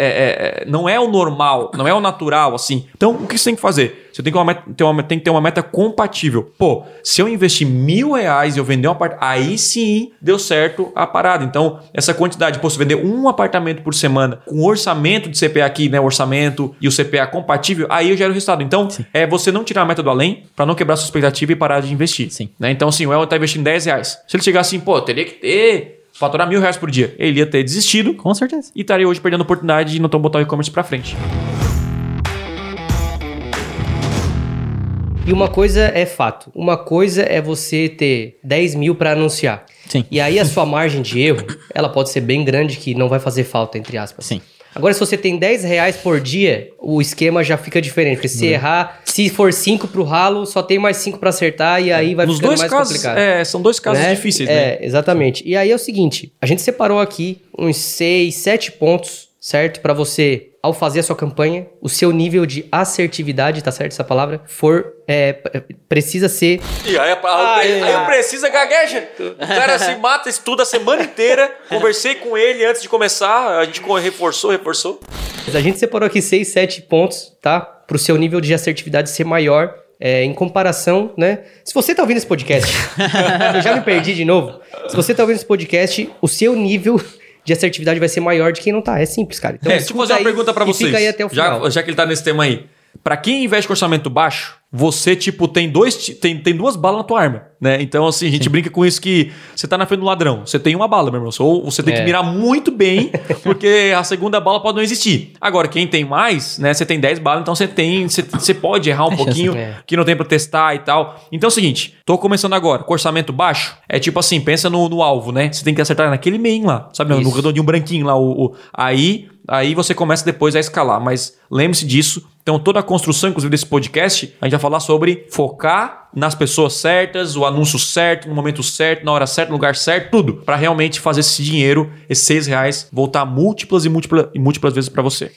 é- não é o normal, não é o natural, assim. Então, o que você tem que fazer? Você tem que, uma meta- ter uma, tem que ter uma meta compatível. Pô, se eu investir mil reais e eu vender um apartamento, aí sim deu certo a parada. Então, essa quantidade, pô, se vender um apartamento por semana com orçamento de CPA aqui, né? O orçamento e o CPA compatível, aí eu gero o resultado. Então, é você não tirar a meta do além para não quebrar sua expectativa e parar de investir. Sim. Né? Então, assim, o Elton tá investindo 10 reais. Se ele chegar assim, pô, teria que ter, faturar mil reais por dia, ele ia ter desistido Com certeza. e estaria hoje perdendo a oportunidade de não tão botar o e-commerce pra frente. E uma coisa é fato. Uma coisa é você ter 10 mil para anunciar. Sim. E aí a sua margem de erro, ela pode ser bem grande que não vai fazer falta, entre aspas. Sim. Agora, se você tem 10 reais por dia, o esquema já fica diferente. Porque Uhum. se errar, se for 5 pro ralo, só tem mais 5 para acertar e aí vai Nos ficando dois mais casos, complicado. é, são dois casos né? difíceis, né? É, exatamente. E aí é o seguinte, a gente separou aqui uns 6, 7 pontos, certo? Pra você, ao fazer a sua campanha, o seu nível de assertividade, tá certo essa palavra? For, é, precisa ser... E aí, Ai, aí eu ai. preciso gagueja. O cara se mata, estuda a semana inteira. Conversei com ele antes de começar, a gente reforçou, reforçou. A gente separou aqui 6, 7 pontos, tá? Pro seu nível de assertividade ser maior é, em comparação, né? Se você tá ouvindo esse podcast, eu já me perdi de novo. Se você tá ouvindo esse podcast, o seu nível de assertividade vai ser maior de quem não tá. É simples, cara. Então, é, deixa eu fazer uma pergunta pra e vocês. Fica aí até o final. já, já que ele tá nesse tema aí. Pra quem investe com orçamento baixo, você, tipo, tem dois tem, tem duas balas na tua arma, né? Então, assim, a gente brinca com isso que você tá na frente do ladrão. Você tem uma bala, meu irmão. Ou você tem É. que mirar muito bem, porque a segunda bala pode não existir. Agora, quem tem mais, né? Você tem 10 balas, então você tem. Você, você pode errar um É pouquinho, né? que não tem pra testar e tal. Então é o seguinte, tô começando agora, com orçamento baixo, é tipo assim, pensa no, no alvo, né? Você tem que acertar naquele meio lá, sabe? No Isso. redondinho branquinho lá, o, o- aí, aí você começa depois a escalar, mas lembre-se disso. Então toda a construção, inclusive desse podcast, a gente vai falar sobre focar nas pessoas certas, o anúncio certo, no momento certo, na hora certa, no lugar certo, tudo, Pra realmente fazer esse dinheiro, esses seis reais, voltar múltiplas e múltiplas, e múltiplas vezes pra você.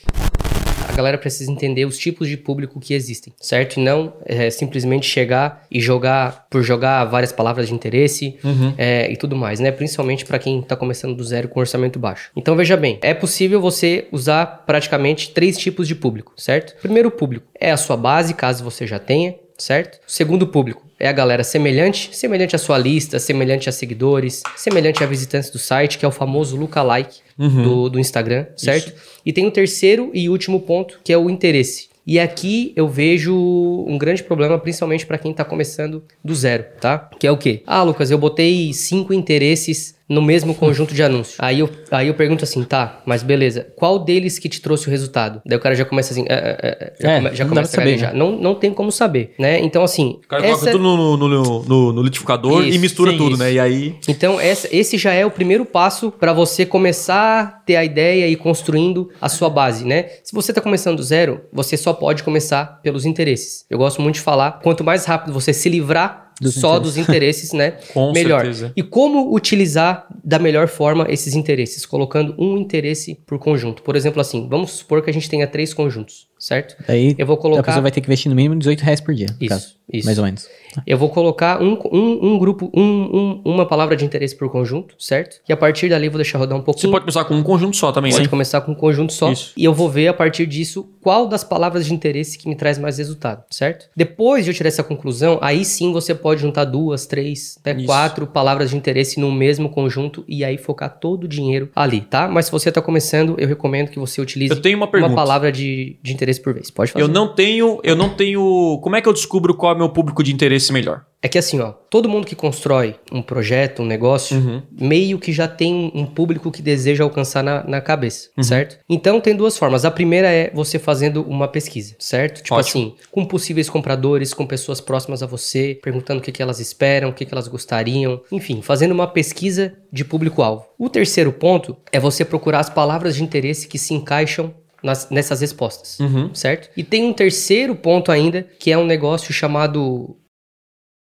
Galera precisa entender os tipos de público que existem, certo? E não é, simplesmente chegar e jogar por jogar várias palavras de interesse é, e tudo mais, né? Principalmente para quem tá começando do zero com orçamento baixo. Então veja bem, é possível você usar praticamente três tipos de público, certo? Primeiro público é a sua base, caso você já tenha, certo? Segundo público é a galera semelhante, semelhante à sua lista, semelhante a seguidores, semelhante a visitantes do site, que é o famoso lookalike do, do Instagram, certo? E tem o terceiro e último ponto, que é o interesse. E aqui eu vejo um grande problema, principalmente para quem tá começando do zero, tá? Que é o quê? Ah, Lucas, eu botei cinco interesses no mesmo conjunto de anúncios. Aí eu, aí eu pergunto assim, tá, mas beleza, qual deles que te trouxe o resultado? Daí o cara já começa assim, é, é, é, já, É, come- já começa a saber, gaguejar. Não, não tem como saber, né? Então, assim. O cara essa- coloca tudo no, no, no, no- no liquidificador e Isso, mistura sim, tudo, isso. né? E aí. Então, essa- esse já é o primeiro passo para você começar a ter a ideia e ir construindo a sua base, né? Se você está começando do zero, você só pode começar pelos interesses. Eu gosto muito de falar, quanto mais rápido você se livrar Dos só dos interesses, né? Com melhor. certeza. E como utilizar da melhor forma esses interesses? Colocando um interesse por conjunto. Por exemplo, assim, vamos supor que a gente tenha três conjuntos, certo? Daí Eu vou a colocar. pessoa vai ter que investir no mínimo 18 reais por dia. Isso, caso. isso. Mais ou menos. Eu vou colocar um, um, um grupo, um, um- uma palavra de interesse por conjunto, certo? E a partir dali eu vou deixar rodar um Você pouquinho. pode começar com um conjunto só também. Pode né? começar com um conjunto só. Isso. E eu vou ver a partir disso qual das palavras de interesse que me traz mais resultado, certo? Depois de eu tirar essa conclusão, aí sim você pode juntar duas, três, até Isso. quatro palavras de interesse no mesmo conjunto e aí focar todo o dinheiro ali, tá? Mas se você tá começando, eu recomendo que você utilize Eu tenho uma pergunta. palavra de, de interesse por vez. Pode fazer. Eu não tenho, eu não tenho. Como é que eu descubro qual é o meu público de interesse melhor? É que assim, ó, todo mundo que constrói um projeto, um negócio, Uhum. meio que já tem um um público que deseja alcançar na, na cabeça, Uhum. certo? Então tem duas formas. A primeira é você fazendo uma pesquisa, certo? Tipo Ótimo. assim, com possíveis compradores, com pessoas próximas a você, perguntando o que, que elas esperam, o que, que elas gostariam, enfim, fazendo uma pesquisa de público-alvo. O terceiro ponto é você procurar as palavras de interesse que se encaixam nas- nessas respostas, Uhum. certo? E tem um terceiro ponto ainda, que é um negócio chamado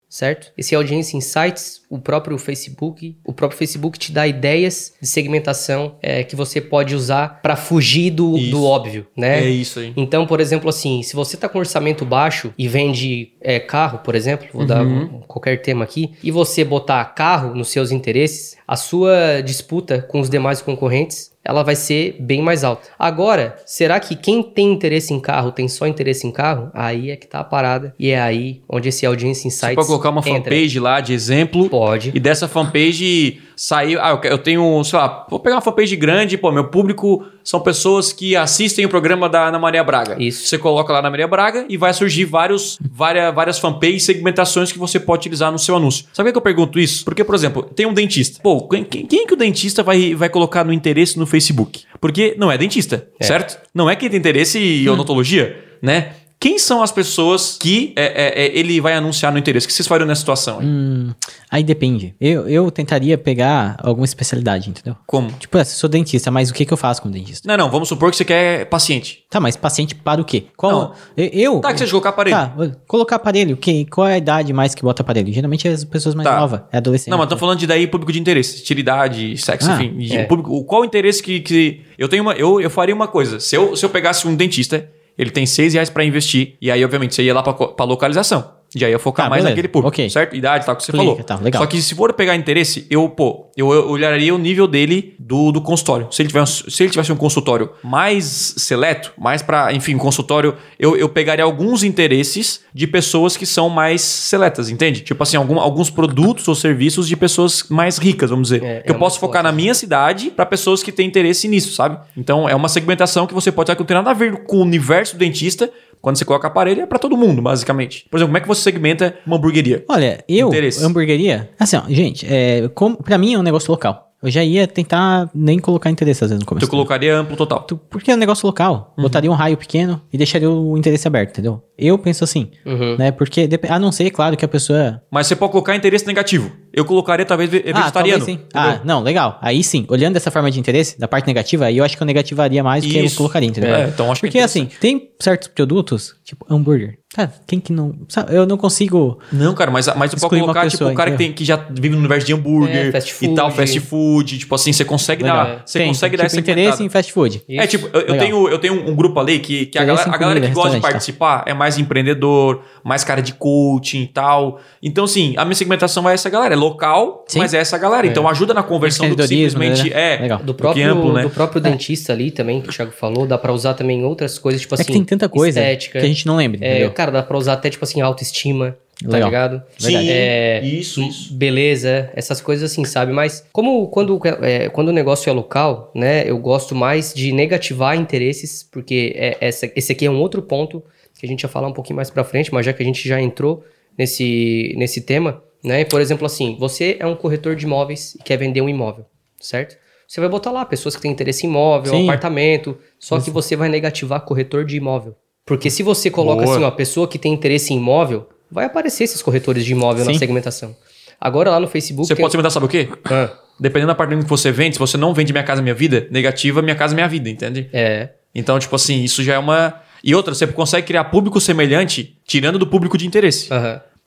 certo? Esse Audiência Insights, o próprio Facebook, o próprio Facebook te dá ideias de segmentação é, que você pode usar para fugir do, do óbvio, né? É isso aí. Então, por exemplo, assim, se você tá com orçamento baixo e vende é, carro, por exemplo, vou dar Uhum. um- qualquer tema aqui, e você botar carro nos seus interesses, a sua disputa com os demais concorrentes, ela vai ser bem mais alta. Agora, será que quem tem interesse em carro tem só interesse em carro? Aí é que tá a parada. E é aí onde esse Audiência Insights Você pode colocar uma entra. fanpage lá de exemplo. Pode. E dessa fanpage saiu. Ah, eu tenho, sei lá, vou pegar uma fanpage grande, pô, meu público são pessoas que assistem o programa da Ana Maria Braga. Isso. Você coloca lá na Maria Braga e vai surgir vários, várias, várias fanpages, segmentações que você pode utilizar no seu anúncio. Sabe por que eu pergunto isso? Porque, por exemplo, tem um dentista. Pô, quem, quem- quem que o dentista vai, vai colocar no interesse no Facebook? Porque não é dentista, É. certo? Não é quem tem interesse em odontologia, né? Quem são as pessoas que é, é, é, ele vai anunciar no interesse? O que vocês fariam nessa situação? aí? Hum, aí depende. Eu, eu tentaria pegar alguma especialidade, entendeu? Como? Tipo, eu sou dentista, mas o que, que eu faço como dentista? Não, não, vamos supor que você quer paciente. Tá, mas paciente para o quê? Qual, Não. eu, Tá, que você colocar aparelho. Tá, colocar aparelho. Que, qual é a idade mais que bota aparelho? Geralmente é as pessoas mais Tá. novas, é adolescente. Não, mas tô falando de daí público de interesse, utilidade, sexo, Ah, enfim. de é. público, qual o interesse que, que eu tenho uma, eu, eu faria uma coisa. Se eu, se eu pegasse um dentista, ele tem seis reais pra investir e aí obviamente você ia lá pra localização. Já ia focar Tá, mais beleza. naquele público, Ok. certo? Idade, tal, que você falou. tá, legal. Só que se for pegar interesse, eu, pô, eu, eu olharia o nível dele do, do consultório. Se ele, tiver, se ele tivesse um consultório mais seleto, mais pra, enfim, consultório, eu, eu pegaria alguns interesses de pessoas que são mais seletas, entende? Tipo assim, algum- alguns produtos ou serviços de pessoas mais ricas, vamos dizer. É, que eu é posso uma focar na minha cidade pra pessoas que têm interesse nisso, sabe? Então é uma segmentação que você pode ter que não tem nada a ver com o universo do dentista. Quando você coloca aparelho, é pra todo mundo, basicamente. Por exemplo, como é que você segmenta uma hamburgueria? Olha, eu, Interesse. hamburgueria. Assim, ó, gente, é, pra mim é um negócio local. Eu já ia tentar nem colocar interesse às vezes no começo. Eu colocaria amplo total. Tu- Porque é um negócio local. Uhum. Botaria um raio pequeno e deixaria o interesse aberto, entendeu? Eu penso assim, Uhum. né? Porque, a não ser, claro, que a pessoa. Mas você pode colocar interesse negativo. Eu colocaria talvez ve- Ah, vegetariano. talvez sim. entendeu? Ah, não, legal. Aí sim, olhando dessa forma de interesse, da parte negativa, aí eu acho que eu negativaria mais do que eu colocaria, entendeu? É, então acho que é Porque assim, tem certos produtos, tipo hambúrguer. Cara, quem que não. sabe, eu não consigo. Não, cara, mas, mas tu pode colocar, tipo, pessoa, o cara que, tem, que já vive no universo de hambúrguer É, fast e tal, fast food. Tipo assim, você consegue Legal. dar. Você Tem, consegue dar tipo, essa interesse em fast food. É, tipo, eu, eu tenho, eu tenho um grupo ali que, que a, galera, a galera que gosta de tá. participar é mais empreendedor, mais cara de coaching e tal. Então, assim, a minha segmentação é essa galera. É local, Sim. mas é essa galera. Então ajuda na conversão do que simplesmente né? é. Legal. Do do próprio, amplo, né? do próprio dentista ali também, que o Thiago falou, dá pra usar também outras coisas, tipo É assim. que tem tanta coisa estética. que a gente não lembra, É, cara, dá pra usar até, tipo assim, autoestima, tá Legal. ligado? Verdade. É, isso, isso. beleza, essas coisas assim, sabe? Mas como quando, é, quando o negócio é local, né? Eu gosto mais de negativar interesses, porque é, essa, esse aqui é um outro ponto que a gente ia falar um pouquinho mais pra frente, mas já que a gente já entrou nesse, nesse tema, né? Por exemplo, assim, você é um corretor de imóveis e quer vender um imóvel, certo? Você vai botar lá pessoas que têm interesse em imóvel, Sim. apartamento, só que você vai negativar corretor de imóvel. Porque se você coloca Boa. assim, ó, a pessoa que tem interesse em imóvel, vai aparecer esses corretores de imóvel na Sim. segmentação. Agora lá no Facebook. Você tem- pode segmentar, sabe o quê? Ah, Dependendo do apartamento que você vende, se você não vende Minha Casa Minha Vida, negativa Minha Casa Minha Vida, entende? é. Então, tipo assim, isso já é uma. E outra, você consegue criar público semelhante tirando do público de interesse.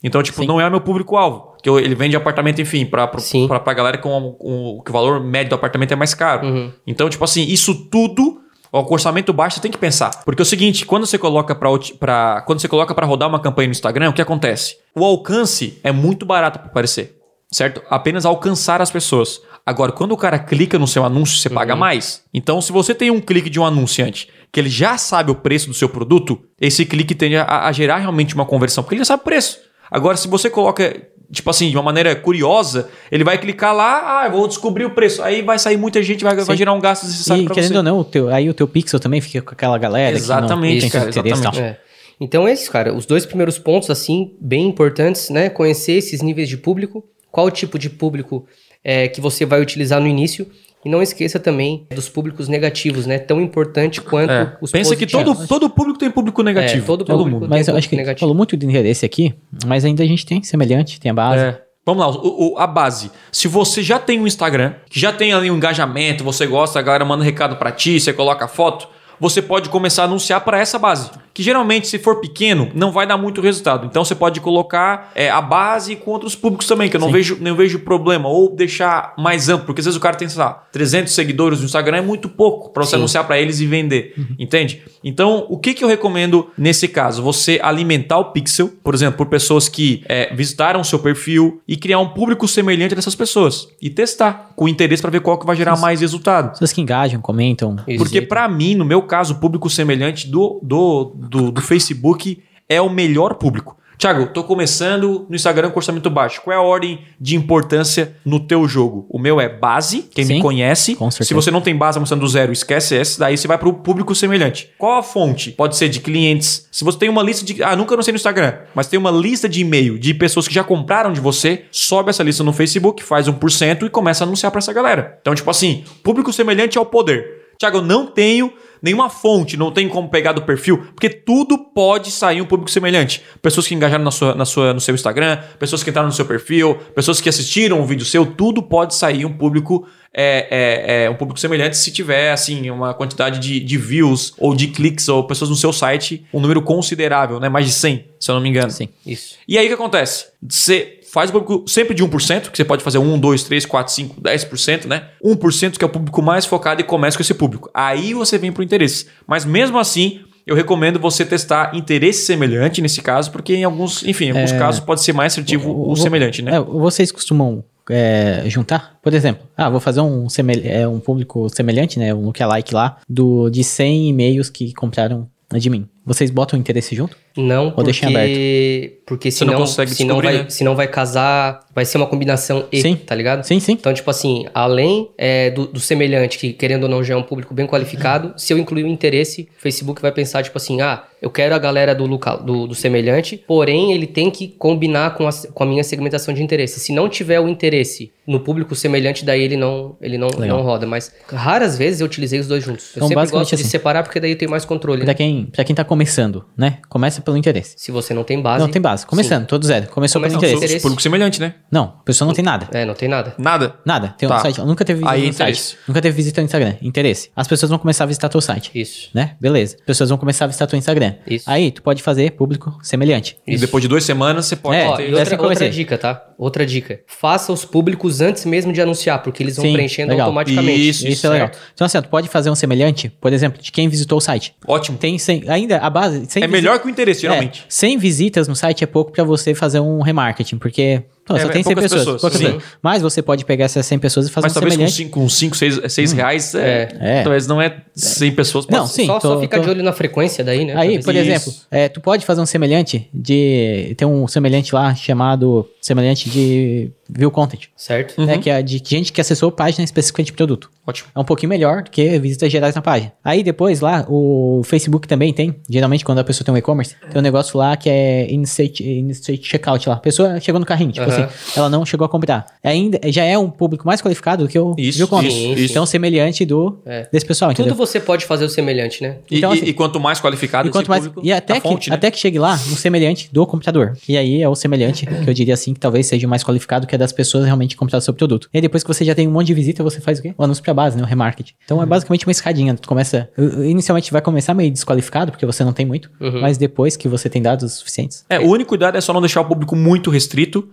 Então, tipo, Sim. não é meu público-alvo. Que ele vende apartamento, enfim, pra, pra, pra, pra galera com, com- que o valor médio do apartamento é mais caro. Uhum. Então, tipo assim, isso tudo, com orçamento baixo, você tem que pensar. Porque é o seguinte, quando você coloca pra- quando você coloca para rodar uma campanha no Instagram, o que acontece? O alcance é muito barato para aparecer, certo? Apenas alcançar as pessoas. Agora, quando o cara clica no seu anúncio, você paga mais. Então, se você tem um clique de um anunciante que ele já sabe o preço do seu produto, esse clique tende a, a gerar realmente uma conversão, porque ele já sabe o preço. Agora, se você coloca, tipo assim, de uma maneira curiosa, ele vai clicar lá, ah, eu vou descobrir o preço. Aí vai sair muita gente, vai, vai gerar um gasto desnecessário E para querendo você. ou não, o teu, aí o teu pixel também fica com aquela galera Exatamente, que não cara, tem tal. exatamente. É. Então é isso, cara. Os dois primeiros pontos, assim, bem importantes, né? Conhecer esses níveis de público, qual o tipo de público é, que você vai utilizar no início. E não esqueça também dos públicos negativos, né? Tão importante quanto É, os Pensa que positivos. todo, todo público tem público negativo. É, todo todo público. mundo. Mas eu tem acho que a gente negativo. falou muito de interesse aqui, mas ainda a gente tem semelhante, tem a base. É. Vamos lá, o- o- a base. Se você já tem um Instagram, que já tem ali um engajamento, você gosta, a galera manda recado pra ti, você coloca foto, você pode começar a anunciar para essa base. Que geralmente, se for pequeno, não vai dar muito resultado. Então você pode colocar é, a base com outros públicos também, que eu não Sim. vejo, não vejo problema. Ou deixar mais amplo, porque às vezes o cara tem, sei lá, 300 seguidores no Instagram, é muito pouco para você Sim. anunciar para eles e vender. Entende? Então, o que, que eu recomendo nesse caso? Você alimentar o pixel, por exemplo, por pessoas que é, visitaram o seu perfil e criar um público semelhante dessas pessoas. E testar com interesse para ver qual que vai gerar mais resultado. Pessoas que engajam, comentam. Porque para mim, no meu caso, o público semelhante do, do, do, do Facebook é o melhor público. Tiago, tô começando no Instagram com orçamento baixo. Qual é a ordem de importância no teu jogo? O meu é base, quem me Sim, conhece. com certeza. Se você não tem base começando do zero, esquece esse, daí você vai para o público semelhante. Qual a fonte? Pode ser de clientes. Se você tem uma lista de. Ah, nunca anunciei no Instagram, mas tem uma lista de e-mail de pessoas que já compraram de você, sobe essa lista no Facebook, faz 1% e começa a anunciar para essa galera. Então, tipo assim, público semelhante ao poder. Tiago, eu não tenho nenhuma fonte, não tenho como pegar do perfil, porque tudo pode sair um público semelhante. Pessoas que engajaram na sua, na sua, no seu Instagram, pessoas que entraram no seu perfil, pessoas que assistiram um vídeo seu, tudo pode sair um público é, é, é, um público semelhante se tiver assim uma quantidade de, de views ou de cliques ou pessoas no seu site, um número considerável, né? Mais de 100, se eu não me engano. Sim. Isso. E aí o que acontece? Você faz o público sempre de 1%, que você pode fazer 1, 2, 3, 4, 5, 10%, né? 1% que é o público mais focado e começa com esse público. Aí você vem pro interesse. Mas mesmo assim, eu recomendo você testar interesse semelhante nesse caso, porque em alguns, enfim, em alguns casos pode ser mais assertivo o, Vo- semelhante, né? é, vocês costumam é, juntar? Por exemplo, ah, vou fazer um, semel- é, um público semelhante, né? Um lookalike lá, do, de 100 e-mails que compraram de mim. Vocês botam o interesse junto? Não, Ou deixa em porque, porque Você não senão, consegue senão, vai, né? senão vai casar, vai ser uma combinação E, Sim. tá ligado? Sim, sim. Então, tipo assim, além é, do, do semelhante, que querendo ou não já é um público bem qualificado, se eu incluir o interesse, o Facebook vai pensar, tipo assim, ah, eu quero a galera do, local, do, do semelhante, porém ele tem que combinar com a, com a minha segmentação de interesse. Se não tiver o interesse no público semelhante, daí ele não, ele não, Legal. não roda. Mas raras vezes eu utilizei os dois juntos. Eu Então, sempre gosto de assim. separar, porque daí eu tenho mais controle. né? Pra quem, pra quem tá começando, né? Começa pelo interesse. Se você não tem base. Não tem base. Começando, todo zero. Começou Começa pelo com interesse. Público semelhante, né? Não, a pessoa não tem nada. É, não tem nada. Nada. Nada. Tem Tá. um site. Nunca teve visita Aí, no interesse. site. Nunca teve visita no Instagram. Interesse. As pessoas vão começar a visitar teu site. Isso. Né? Beleza. As pessoas vão começar a visitar teu Instagram. Isso. Aí tu pode fazer público semelhante. E Isso. depois de duas semanas você pode É, Ó, ter. e outra, outra dica, tá? Outra dica. Faça os públicos antes mesmo de anunciar, porque eles vão Sim, preenchendo legal. automaticamente. Isso, Isso, é legal. Então assim, tu pode fazer um semelhante, por exemplo, de quem visitou o site. Ótimo. Tem 100, ainda a base... 100 É melhor que o interesse, geralmente. É, 100 visitas no site é pouco pra você fazer um remarketing, porque pô, É, só é tem 100 poucas pessoas. pessoas, poucas sim. pessoas. Mas você pode pegar essas 100 pessoas e fazer Mas um talvez com semelhante. 5, com cinco, seis, seis reais, é, É. talvez não é 100 pessoas. Não, sim. só, só tô- fica tô- de olho na frequência daí, né? Aí, por Isso. exemplo, é, tu pode fazer um semelhante de. Tem um semelhante lá chamado semelhante de view content. Certo? Uhum. Né, que é de gente que acessou página específica de produto. Ótimo. É um pouquinho melhor do que visitas gerais na página. Aí depois lá, o Facebook também tem, geralmente quando a pessoa tem um e-commerce, tem um negócio lá que é Initiate, initiate Checkout lá. A pessoa chegou no carrinho, tipo Aham. Assim, ela não chegou a comprar. Ainda já é um público mais qualificado do que o Isso, view content. isso, isso. Então semelhante do É. desse pessoal, Tudo entendeu? você pode fazer o semelhante, né? E, Então, e- assim, e quanto mais qualificado E quanto mais. público, E até, que, fonte, né? até que chegue lá no semelhante do computador. E aí é o semelhante que eu diria assim que talvez seja o mais qualificado, que é das pessoas realmente comprar o seu produto. E aí depois que você já tem um monte de visita, você faz o quê? O anúncio pra base, né? O remarketing. Então é basicamente uma escadinha. Tu começa. Inicialmente vai começar meio desqualificado, porque você não tem muito, Uhum. mas depois que você tem dados suficientes. É, o único cuidado é só não deixar o público muito restrito.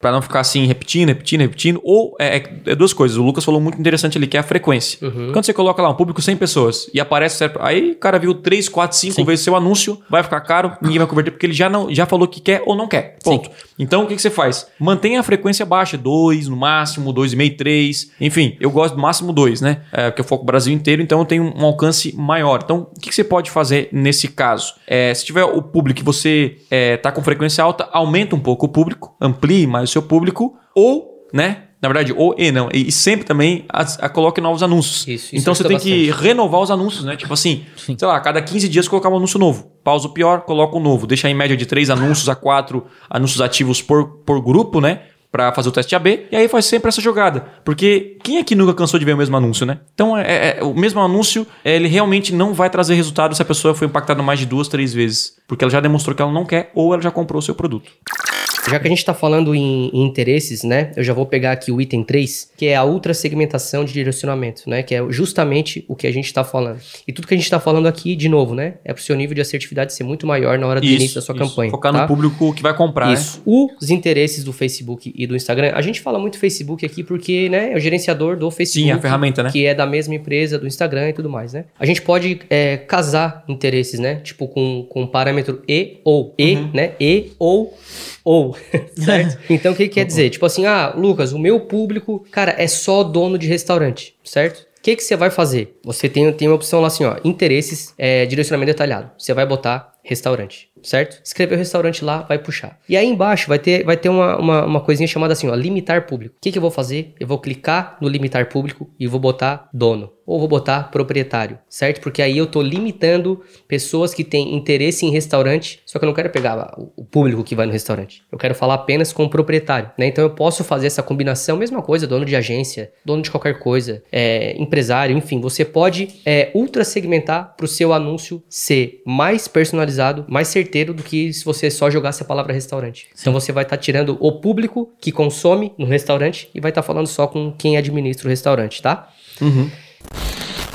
Pra não ficar assim, repetindo, repetindo, repetindo. Ou é, é- é duas coisas. O Lucas falou muito interessante ali, que é a frequência. Uhum. Quando você coloca lá um público 100 pessoas e aparece. certo- Aí o cara viu 3, 4, 5 Sim. vezes seu anúncio, vai ficar caro, ninguém vai converter, porque ele já, não, já falou que quer ou não quer. Ponto. Então o que, que você faz? Mantenha a frequência baixa, 2 no máximo, 2,5, 3. Enfim, eu gosto do máximo 2, né? É, porque eu foco o Brasil inteiro, então eu tenho um alcance maior. Então o que, que você pode fazer nesse caso? É, se tiver o público que você está com frequência alta, aumenta um pouco o público, amplie mais seu público, ou, né? Na verdade, ou e não. E, e sempre também as- a, coloque novos anúncios. Isso, isso então você tem que renovar os anúncios, né? Tipo assim, Sim. sei lá, a cada 15 dias colocar um anúncio novo. Pausa o pior, coloca um novo. Deixa em média de 3 anúncios a 4 anúncios ativos por, por grupo, né? Pra fazer o teste AB. E aí faz sempre essa jogada. Porque quem aqui nunca cansou de ver o mesmo anúncio, né? Então, é, é- é- o mesmo anúncio, é, ele realmente não vai trazer resultado se a pessoa foi impactada mais de duas, três vezes. Porque ela já demonstrou que ela não quer ou ela já comprou o seu produto. Já que a gente está falando em, em interesses, né? Eu já vou pegar aqui o item 3, que é a ultra segmentação de direcionamento, né? Que é justamente o que a gente está falando. E tudo que a gente está falando aqui, de novo, né? É para o seu nível de assertividade ser muito maior na hora do início da sua isso. campanha. Focar tá? no público que vai comprar, né? Isso. Os interesses do Facebook e do Instagram. A gente fala muito Facebook aqui porque, né, é o gerenciador do Facebook. Sim, a ferramenta, né? Que é da mesma empresa do Instagram e tudo mais, né? A gente pode é, casar interesses, né? Tipo, com, com parâmetro e ou. E, Uhum. né? E ou ou, certo? Então, o que, que quer dizer? Tipo assim, ah, Lucas, o meu público, cara, é só dono de restaurante, certo? O que, que você vai fazer? Você tem, tem uma opção lá assim, ó, interesses, é, direcionamento detalhado. Você vai botar restaurante, certo? Escreveu restaurante lá, vai puxar. E aí embaixo vai ter, vai ter uma, uma, uma coisinha chamada assim, ó, limitar público. O que, que eu vou fazer? Eu vou clicar no limitar público e vou botar dono. Ou vou botar proprietário, certo? Porque aí eu tô limitando pessoas que têm interesse em restaurante, só que eu não quero pegar o- o público que vai no restaurante. Eu quero falar apenas com o proprietário, né? Então eu posso fazer essa combinação, mesma coisa, dono de agência, dono de qualquer coisa, é, empresário, enfim, você pode é, ultra segmentar para o seu anúncio ser mais personalizado, mais certeiro do que se você só jogasse a palavra restaurante. Então você vai estar tirando o público que consome no restaurante e vai estar falando só com quem administra o restaurante, tá? Uhum.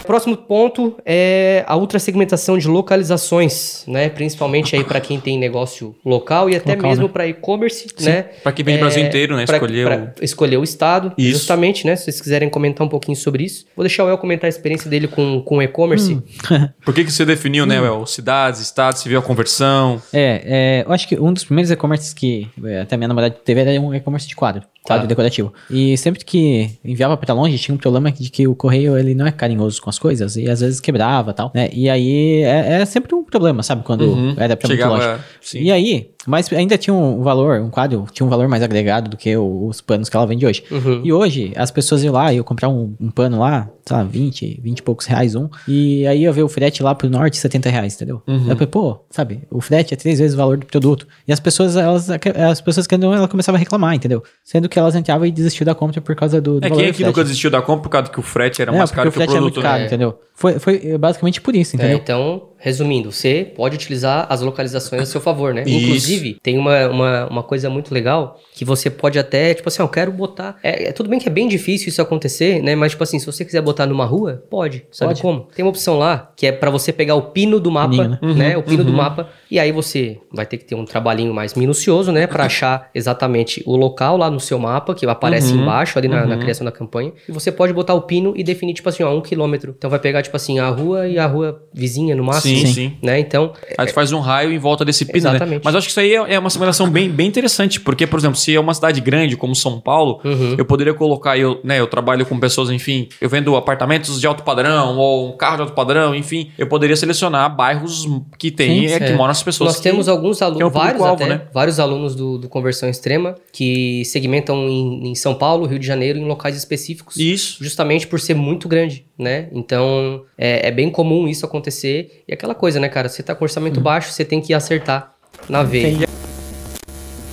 Próximo ponto é a ultra segmentação de localizações, né? Principalmente aí para quem tem negócio local e até Local, mesmo né? para e-commerce, né? Pra quem vem do Brasil inteiro, né? Pra- Escolher pra o... escolher o estado, Isso. justamente, né? Se vocês quiserem comentar um pouquinho sobre isso. Vou deixar o El comentar a experiência dele com, com e-commerce. Hum. Por que, que você definiu, né, Well? Cidades, estados, se viu a conversão. É, é, eu acho que um dos primeiros e-commerces que é, até minha namorada teve era um e-commerce de quadro, quadro Tá. decorativo. E sempre que enviava pra longe, tinha um problema de que o correio ele não é carinhoso com as coisas e às vezes quebrava e tal, né? E aí é, é sempre um problema, sabe? Quando Uhum. era pra Chegava- muito longe. sim. E aí, mas ainda tinha um valor, um quadro, tinha um valor mais agregado do que os panos que ela vende hoje. Uhum. E hoje, as pessoas iam lá e eu comprar um, um pano lá, sei lá, 20, 20 e poucos reais um. E aí eu ver o frete lá pro norte, 70 reais, entendeu? Uhum. Eu falei, pô, sabe, o frete é três vezes o valor do produto. E as pessoas, elas, as pessoas que andam, ela começava a reclamar, entendeu? Sendo que elas entravam e desistiu da compra por causa do, do É valor quem aqui frete. nunca desistiu da compra por causa que o frete era É, mais caro o que o frete é muito produto, caro, né? entendeu? Foi, foi basicamente por isso, É, entendeu? então, resumindo, você pode utilizar as localizações a seu favor, né? Isso. Inclusive, tem uma, uma, uma coisa muito legal que você pode até, tipo assim, ó, eu quero botar. É, é tudo bem que é bem difícil isso acontecer, né? Mas, tipo assim, se você quiser botar numa rua, pode. Sabe Pode. como? Tem uma opção lá que é pra você pegar o pino do mapa, né? né? O pino do mapa. E aí você vai ter que ter um trabalhinho mais minucioso, né? Pra achar exatamente o local lá no seu mapa, que aparece Uhum. embaixo ali na, na criação da campanha. E você pode botar o pino e definir, tipo assim, ó, um quilômetro. Então vai pegar, tipo assim, a rua e a rua vizinha no máximo. Sim, Sim. sim. Né? Então, Aí você faz um raio em volta desse pino, né? Exatamente. Mas eu acho que isso aí é é uma segmentação bem, bem interessante, porque, por exemplo, se é uma cidade grande como São Paulo, Uhum. eu poderia colocar, eu, né, eu trabalho com pessoas, enfim, eu vendo apartamentos de alto padrão ou um carro de alto padrão, enfim, eu poderia selecionar bairros que tem, Sim, é, que é. moram as pessoas. Nós que- temos alguns é alunos, o vários até, né? vários alunos do, do Conversão Extrema que segmentam em, em São Paulo, Rio de Janeiro, em locais específicos. Isso. Justamente por ser muito grande, né? Então, é, é bem comum isso acontecer. E aquela coisa, né, cara? Você tá com orçamento baixo, você tem que acertar na veia.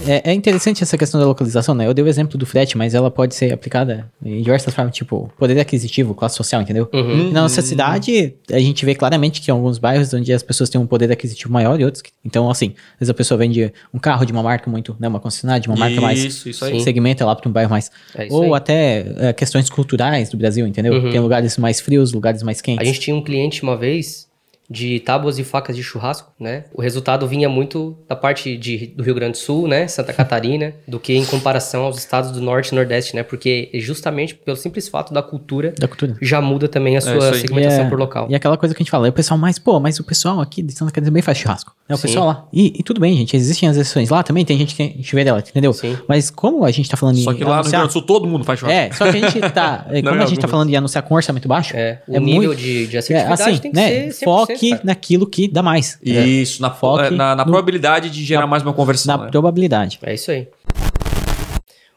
É, é interessante essa questão da localização, né? Eu dei o exemplo do frete, mas ela pode ser aplicada em diversas formas, tipo, poder aquisitivo, classe social, entendeu? Uhum. Na nossa cidade, a gente vê claramente que em alguns bairros onde as pessoas têm um poder aquisitivo maior e outros. que- Então, assim, às vezes a pessoa vende um carro de uma marca muito, né? Uma concessionária de uma marca mais. Isso, isso aí. Segmenta lá para um bairro mais. É isso Ou aí. até é, questões culturais do Brasil, entendeu? Uhum. Tem lugares mais frios, lugares mais quentes. A gente tinha um cliente uma vez de tábuas e facas de churrasco, né? O resultado vinha muito da parte de, do Rio Grande do Sul, né? Santa Catarina, do que em comparação aos estados do Norte e Nordeste, né? Porque justamente pelo simples fato da cultura Da cultura. já muda também a isso sua aí. segmentação é- por local. E aquela coisa que a gente fala, é o pessoal mais, pô, mas o pessoal aqui de Santa Catarina também faz churrasco. É o Sim. pessoal lá. E, e tudo bem, gente, existem as exceções. Lá também tem gente que tem elétrico, entendeu? Sim. Mas como a gente tá falando Só em que lá no Rio anunciar- Grande do Sul todo mundo faz churrasco. É, só que a gente tá. é, Não como é a gente tá falando de anunciar com orçamento baixo, É, o é nível muito- de, de é, assertividade assim, tem que né? ser 100%, Foque cara. naquilo que dá mais. É, Isso, na, Foque na, na no- probabilidade de gerar mais uma conversão. na né? probabilidade. É isso aí.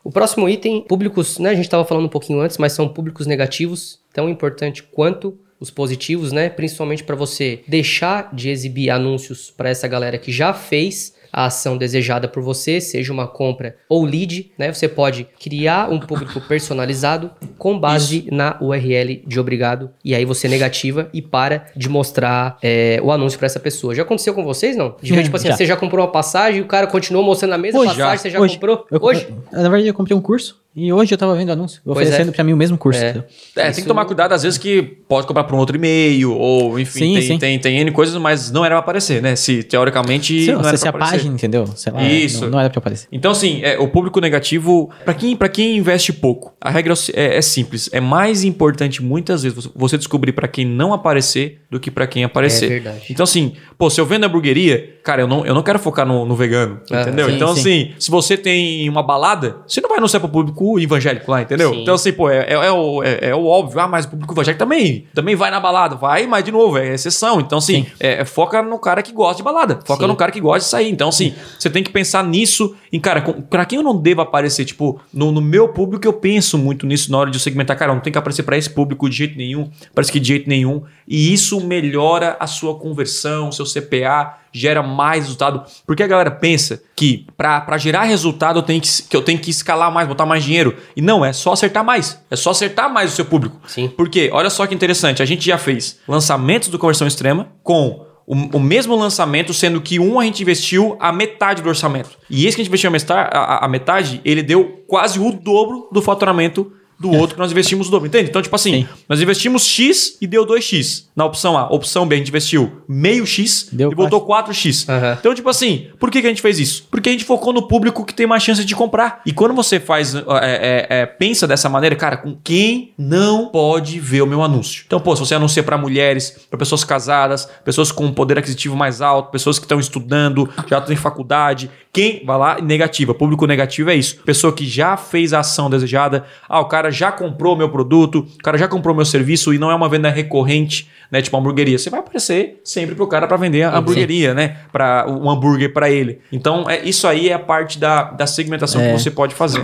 O próximo item, públicos, né? A gente estava falando um pouquinho antes, mas são públicos negativos, tão importante quanto os positivos, né? Principalmente para você deixar de exibir anúncios para essa galera que já fez a ação desejada por você, seja uma compra ou lead, né? Você pode criar um público personalizado com base na URL de obrigado e aí você negativa e para de mostrar é, o anúncio para essa pessoa. Já aconteceu com vocês, não? De ver, tipo assim, Já. você já comprou uma passagem e o cara continuou mostrando a mesma Hoje, passagem, você já hoje, comprou? Eu- Hoje? na verdade, eu comprei um curso e hoje eu tava vendo anúncio oferecendo é. pra mim o mesmo curso. É. entendeu? É, tem Isso- que tomar cuidado, às vezes, que pode comprar por um outro e-mail, ou enfim, Sim, tem, sim. Tem, tem N coisas, mas não era pra aparecer, né? Se teoricamente. Se, não se, era se pra a aparecer. página, entendeu? Sei lá, Isso. Não, não era pra aparecer. Então, assim, é, o público negativo, pra quem, pra quem investe pouco, a regra é, é simples. É mais importante, muitas vezes, você- descobrir pra quem não aparecer do que pra quem aparecer. É verdade. Então, assim, pô, se eu vendo hamburgueria, cara, eu não, eu não quero focar no, no vegano, Ah, entendeu? sim, então, sim. assim, se você tem uma balada, você não vai anunciar pro público evangélico lá, entendeu? Sim. Então, assim, pô, é, é, é o, é, é o óbvio. Ah, mas o público evangélico também, também vai na balada. Vai, mas, de novo, é exceção. Então, assim, Sim. é, foca no cara que gosta de balada. Foca Sim. no cara que gosta de sair. Então, assim, você tem que pensar nisso. Em, cara, com- pra quem eu não devo aparecer, tipo, no, no meu público, eu penso muito nisso na hora de eu segmentar. Cara, não tem que aparecer pra esse público de jeito nenhum. Parece que de jeito nenhum. E isso melhora a sua conversão, seu CPA, gera mais resultado. Porque a galera pensa que pra gerar resultado eu tenho que, que eu tenho que escalar mais, botar mais dinheiro. E não, é só acertar mais. É só acertar mais o seu público. Sim. Porque, olha só que interessante, a gente já fez lançamentos do Conversão Extrema com o, o mesmo lançamento, sendo que um a gente investiu a metade do orçamento. E esse que a gente investiu a metade, ele deu quase o dobro do faturamento do outro que nós investimos o dobro, entende? Então, tipo assim, Sim. nós investimos X e deu 2X. Na opção A. Opção B, a gente investiu meio X Deu e botou 4X. Aham. Então, tipo assim, por que, que a gente fez isso? Porque a gente focou no público que tem mais chance de comprar. E quando você faz, é, é, é, pensa dessa maneira, cara, com quem não pode ver o meu anúncio? Então, pô, se você anuncia para mulheres, para pessoas casadas, pessoas com poder aquisitivo mais alto, pessoas que estão estudando, já estão em faculdade, quem vai lá, negativa. Público negativo é isso. Pessoa que já fez a ação desejada, ah, o cara já comprou meu produto, o cara já comprou meu serviço e não é uma venda recorrente, né? Tipo hamburgueria. Você vai aparecer sempre pro cara para vender a hamburgueria, né? Para um hambúrguer para ele. Então, é, isso aí é a parte da, da segmentação É. que você pode fazer.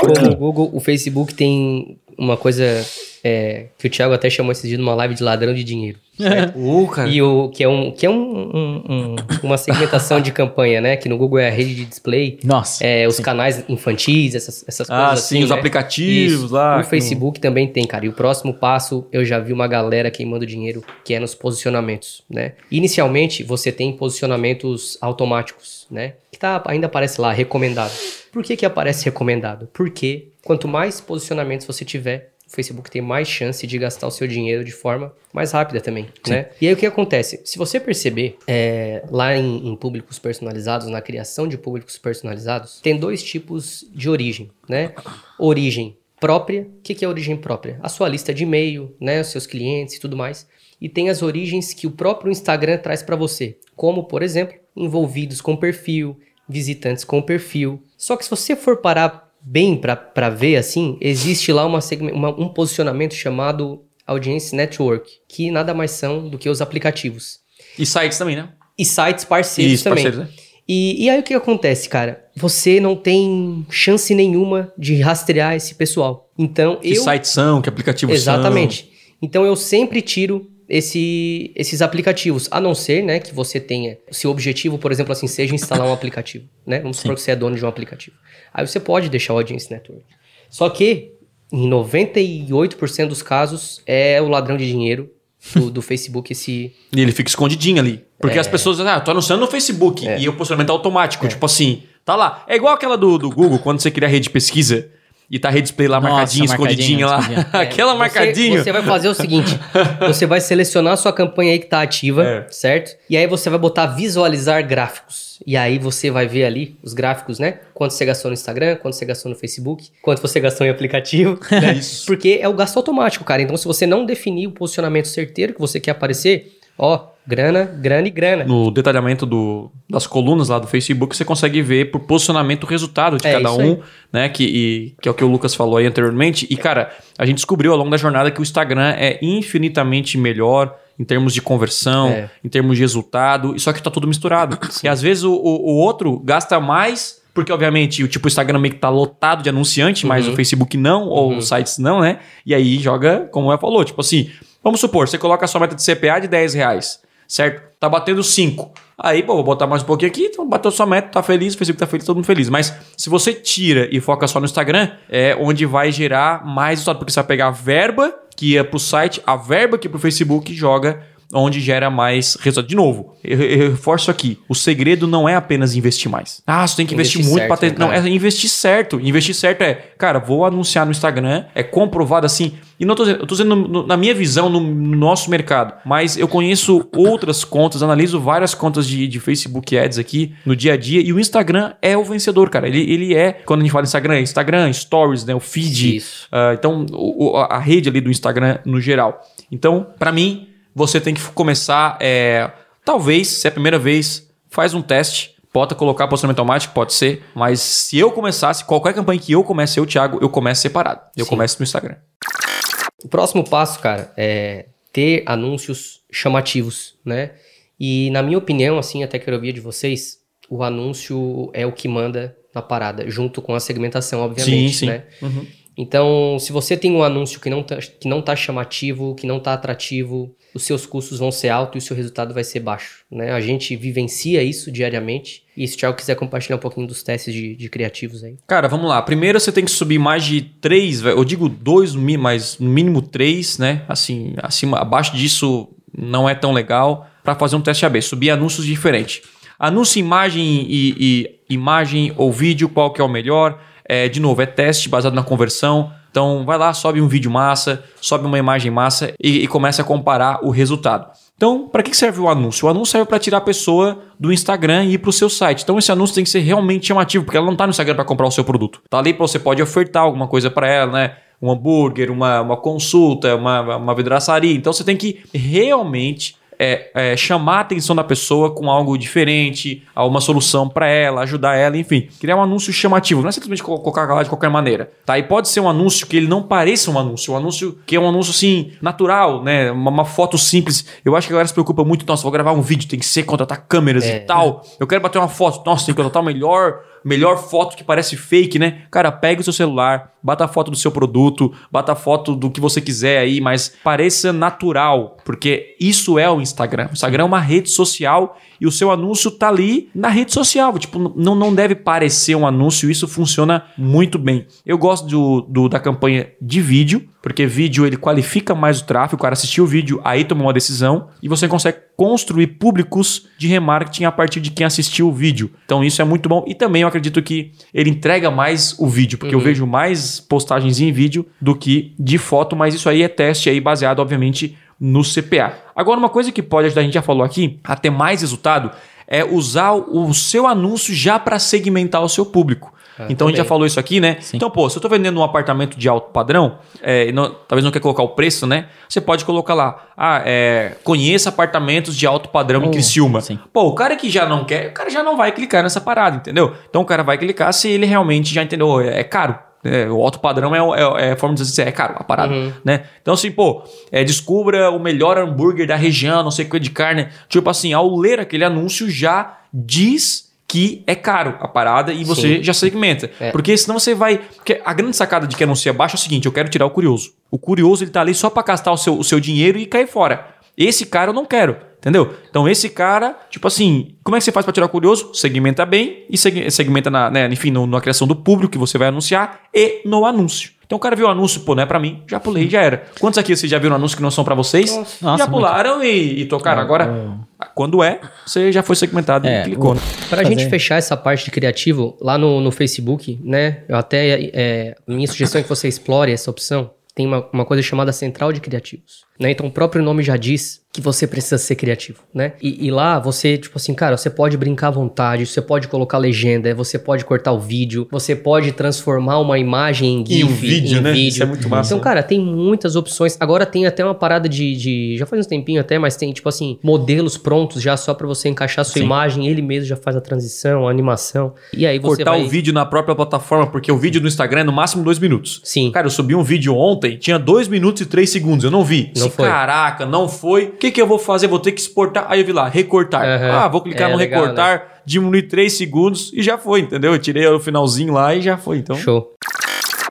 Como o Google, o Facebook tem uma coisa é, que o Thiago até chamou esse dia numa live de ladrão de dinheiro. cara. E o que é, um, que é um, um- um- uma segmentação de campanha, né? Que no Google é a rede de display, Nossa. é, os canais infantis, essas, essas Ah, coisas sim, assim, os né? aplicativos Isso. lá. O Facebook também tem, cara. E o próximo passo, eu já vi uma galera queimando dinheiro, que é nos posicionamentos, né? Inicialmente, você tem posicionamentos automáticos, né? Que tá, ainda aparece lá, recomendado. Por que que aparece recomendado? Porque quanto mais posicionamentos você tiver, o Facebook tem mais chance de gastar o seu dinheiro de forma mais rápida também, né? E aí o que acontece? Se você perceber, é, lá em, em públicos personalizados, na criação de públicos personalizados, tem dois tipos de origem, né? Origem própria. O que, que é origem própria? A sua lista de e-mail, né? Os seus clientes e tudo mais. E tem as origens que o próprio Instagram traz para você, como, por exemplo, envolvidos com perfil, visitantes com perfil. Só que se você for parar bem para ver assim, existe lá uma, uma- um posicionamento chamado Audience Network, que nada mais são do que os aplicativos. E sites também, né? E sites parceiros Isso, também. parceiros, né? E, e aí o que acontece, cara? Você não tem chance nenhuma de rastrear esse pessoal. Então Que eu sites são, que aplicativos são. Exatamente. Então eu sempre tiro esse, esses aplicativos, a não ser, né, que você tenha, se o objetivo, por exemplo, assim, seja instalar um aplicativo, né? Vamos supor que você é dono de um aplicativo. Aí você pode deixar o Audience Network. Só que, em 98% dos casos, é o ladrão de dinheiro do, do Facebook esse... E ele fica escondidinho ali. Porque as pessoas, ah, eu tô anunciando no Facebook. E o posicionamento é automático. Tipo assim, tá lá. É igual aquela do, do Google, quando você cria rede de pesquisa e tá a rede display lá Nossa, marcadinha, marcadinho, lá. aquela Você- marcadinho. Você vai fazer o seguinte: você vai selecionar a sua campanha aí que tá ativa, É. certo? E aí você vai botar visualizar gráficos. E aí você vai ver ali os gráficos, né? Quanto você gastou no Instagram, quanto você gastou no Facebook, quanto você gastou em aplicativo. É isso. Porque é o gasto automático, cara. Então, se você não definir o posicionamento certeiro que você quer aparecer, ó, grana, grana e grana. No detalhamento do, das colunas lá do Facebook, você consegue ver por posicionamento o resultado de É, cada um, aí. né? Que, e- que é o que o Lucas falou aí anteriormente. E, cara, a gente descobriu ao longo da jornada que o Instagram é infinitamente melhor em termos de conversão, É. em termos de resultado, e só que tá tudo misturado. E às vezes o, o, o outro gasta mais. Porque, obviamente, o tipo o Instagram meio que tá lotado de anunciante, mas Uhum. o Facebook não, ou os sites não, né? E aí joga, como ela falou, tipo assim, vamos supor, você coloca a sua meta de CPA de 10 reais, certo? Tá batendo 5. Aí, pô, vou botar mais um pouquinho aqui, então bateu sua meta, tá feliz, o Facebook tá feliz, todo mundo feliz. Mas se você tira e foca só no Instagram, é onde vai gerar mais resultado, porque você vai pegar a verba que ia pro site, a verba que pro Facebook joga onde gera mais resultado. De novo, eu, eu reforço aqui, o segredo não é apenas investir mais. Ah, você tem que investir, Investir muito para ter... né, Não, é investir certo. Investir certo é, cara, vou anunciar no Instagram, é comprovado assim. E não tô dizendo, eu tô dizendo no- no- na minha visão, no, no nosso mercado. Mas eu conheço outras contas, analiso várias contas de, de Facebook Ads aqui no dia a dia. E o Instagram é o vencedor, cara. Ele, ele é, quando a gente fala Instagram, é Instagram, Stories, né? O feed. Isso. Ah, então, o- a rede ali do Instagram no geral. Então, pra mim, você tem que começar. é, talvez, se é a primeira vez, faz um teste. Pode colocar posicionamento automático, pode ser. Mas se eu começasse, qualquer campanha que eu comece, eu, Thiago, eu começo separado. Eu Sim. começo no Instagram. O próximo passo, cara, é ter anúncios chamativos, né? E na minha opinião, assim, até quero ouvir de vocês, o anúncio é o que manda na parada, junto com a segmentação, obviamente, Sim, sim. né? Uhum. Então, se você tem um anúncio que não, tá, que não tá chamativo, que não tá atrativo, os seus custos vão ser altos e o seu resultado vai ser baixo, né? A gente vivencia isso diariamente. E se o Thiago quiser compartilhar um pouquinho dos testes de, de criativos aí. Cara, vamos lá. Primeiro você tem que subir mais de três, eu digo dois, mas no mínimo três, né? Assim, acima, abaixo disso não é tão legal para fazer um teste AB. Subir anúncios diferentes. Anúncio, imagem e, e- imagem ou vídeo, qual que é o melhor? É, de novo, é teste baseado na conversão. Então vai lá, sobe um vídeo massa, sobe uma imagem massa e, e começa a comparar o resultado. Então, para que serve o anúncio? O anúncio serve para tirar a pessoa do Instagram e ir para o seu site. Então, esse anúncio tem que ser realmente chamativo, porque ela não está no Instagram para comprar o seu produto. Tá ali para você pode ofertar alguma coisa para ela, né? Um hambúrguer, uma, uma consulta, uma, uma vidraçaria. Então, você tem que realmente é, é, chamar a atenção da pessoa com algo diferente, uma solução para ela, ajudar ela, enfim. Criar um anúncio chamativo, não é simplesmente co- colocar lá de qualquer maneira, tá? E pode ser um anúncio que ele não pareça um anúncio, um anúncio que é um anúncio assim, natural, né? Uma, uma foto simples. Eu acho que a galera se preocupa muito, nossa, vou gravar um vídeo, tem que ser contratar câmeras É. e tal. Eu quero bater uma foto, nossa, tem que contratar o melhor melhor foto que parece fake, né? Cara, pega o seu celular, bata foto do seu produto, bata foto do que você quiser aí, mas pareça natural, porque isso é o Instagram. O Instagram é uma rede social e o seu anúncio tá ali na rede social. Tipo, não, não deve parecer um anúncio, isso funciona muito bem. Eu gosto do, do- da campanha de vídeo, porque vídeo ele qualifica mais o tráfego, o cara assistiu o vídeo, aí tomou uma decisão e você consegue construir públicos de remarketing a partir de quem assistiu o vídeo. Então isso é muito bom e também eu acredito que ele entrega mais o vídeo, porque eu vejo mais postagens em vídeo do que de foto, mas isso aí é teste aí baseado obviamente no CPA. Agora uma coisa que pode ajudar, a gente já falou aqui, a ter mais resultado é usar o seu anúncio já para segmentar o seu público. Ah, então a gente já também. falou isso aqui, né? Sim. Então, pô, se eu tô vendendo um apartamento de alto padrão, é, e não- talvez não quer colocar o preço, né? Você pode colocar lá, ah, é, conheça apartamentos de alto padrão em Oh, Criciúma. sim. Pô, o cara que já não quer, o cara já não vai clicar nessa parada, entendeu? Então o cara vai clicar se ele realmente já entendeu, "Oh, é, é caro. É, o alto padrão é, é, é a forma de dizer, é caro a parada, Uhum. né? Então assim, pô, é, descubra o melhor hambúrguer da região, não sei o que de carne. Tipo assim, ao ler aquele anúncio já diz que é caro a parada e você Sim. já segmenta. É. Porque senão você vai. Porque a grande sacada de que anuncia baixo é o seguinte: eu quero tirar o curioso. O curioso ele tá ali só para gastar o seu, o seu dinheiro e cair fora. Esse cara eu não quero. Entendeu? Então, esse cara, tipo assim, como é que você faz para tirar o curioso? Segmenta bem e seg- segmenta, na, né, enfim, no- na criação do público que você vai anunciar e no anúncio. Então, o cara viu o anúncio, pô, não é pra mim, já pulei, já era. Quantos aqui vocês já viram anúncio que não são pra vocês? Nossa, já pularam e, e tocaram. Agora, quando é, você já foi segmentado É, e clicou. o- né? Pra Fazer. gente fechar essa parte de criativo, lá no, no Facebook, né? Eu até. É, minha sugestão é que você explore essa opção. Tem uma, uma coisa chamada Central de Criativos. Né? Então, o próprio nome já diz que você precisa ser criativo, né? E, e lá você, tipo assim, cara, você pode brincar à vontade, você pode colocar legenda, você pode cortar o vídeo, você pode transformar uma imagem em Em um GIF, vídeo, em né? vídeo. Isso é muito massa. Então, cara, tem muitas opções. Agora tem até uma parada de, de- Já faz um tempinho até, mas tem, tipo assim, modelos prontos já só pra você encaixar sua Sim. imagem. Ele mesmo já faz a transição, a animação. E aí você Cortar vai... o vídeo na própria plataforma, porque o vídeo no Instagram é no máximo dois minutos. Sim. Cara, eu subi um vídeo ontem, tinha dois minutos e três segundos, eu não vi. Não Se, foi. Caraca, não foi. O que, que eu vou fazer? Vou ter que exportar. Aí eu vi lá, recortar. Aham. Ah, vou clicar É, no legal, recortar, diminuir três segundos e já foi, entendeu? Eu tirei o finalzinho lá e já foi. Então, Show.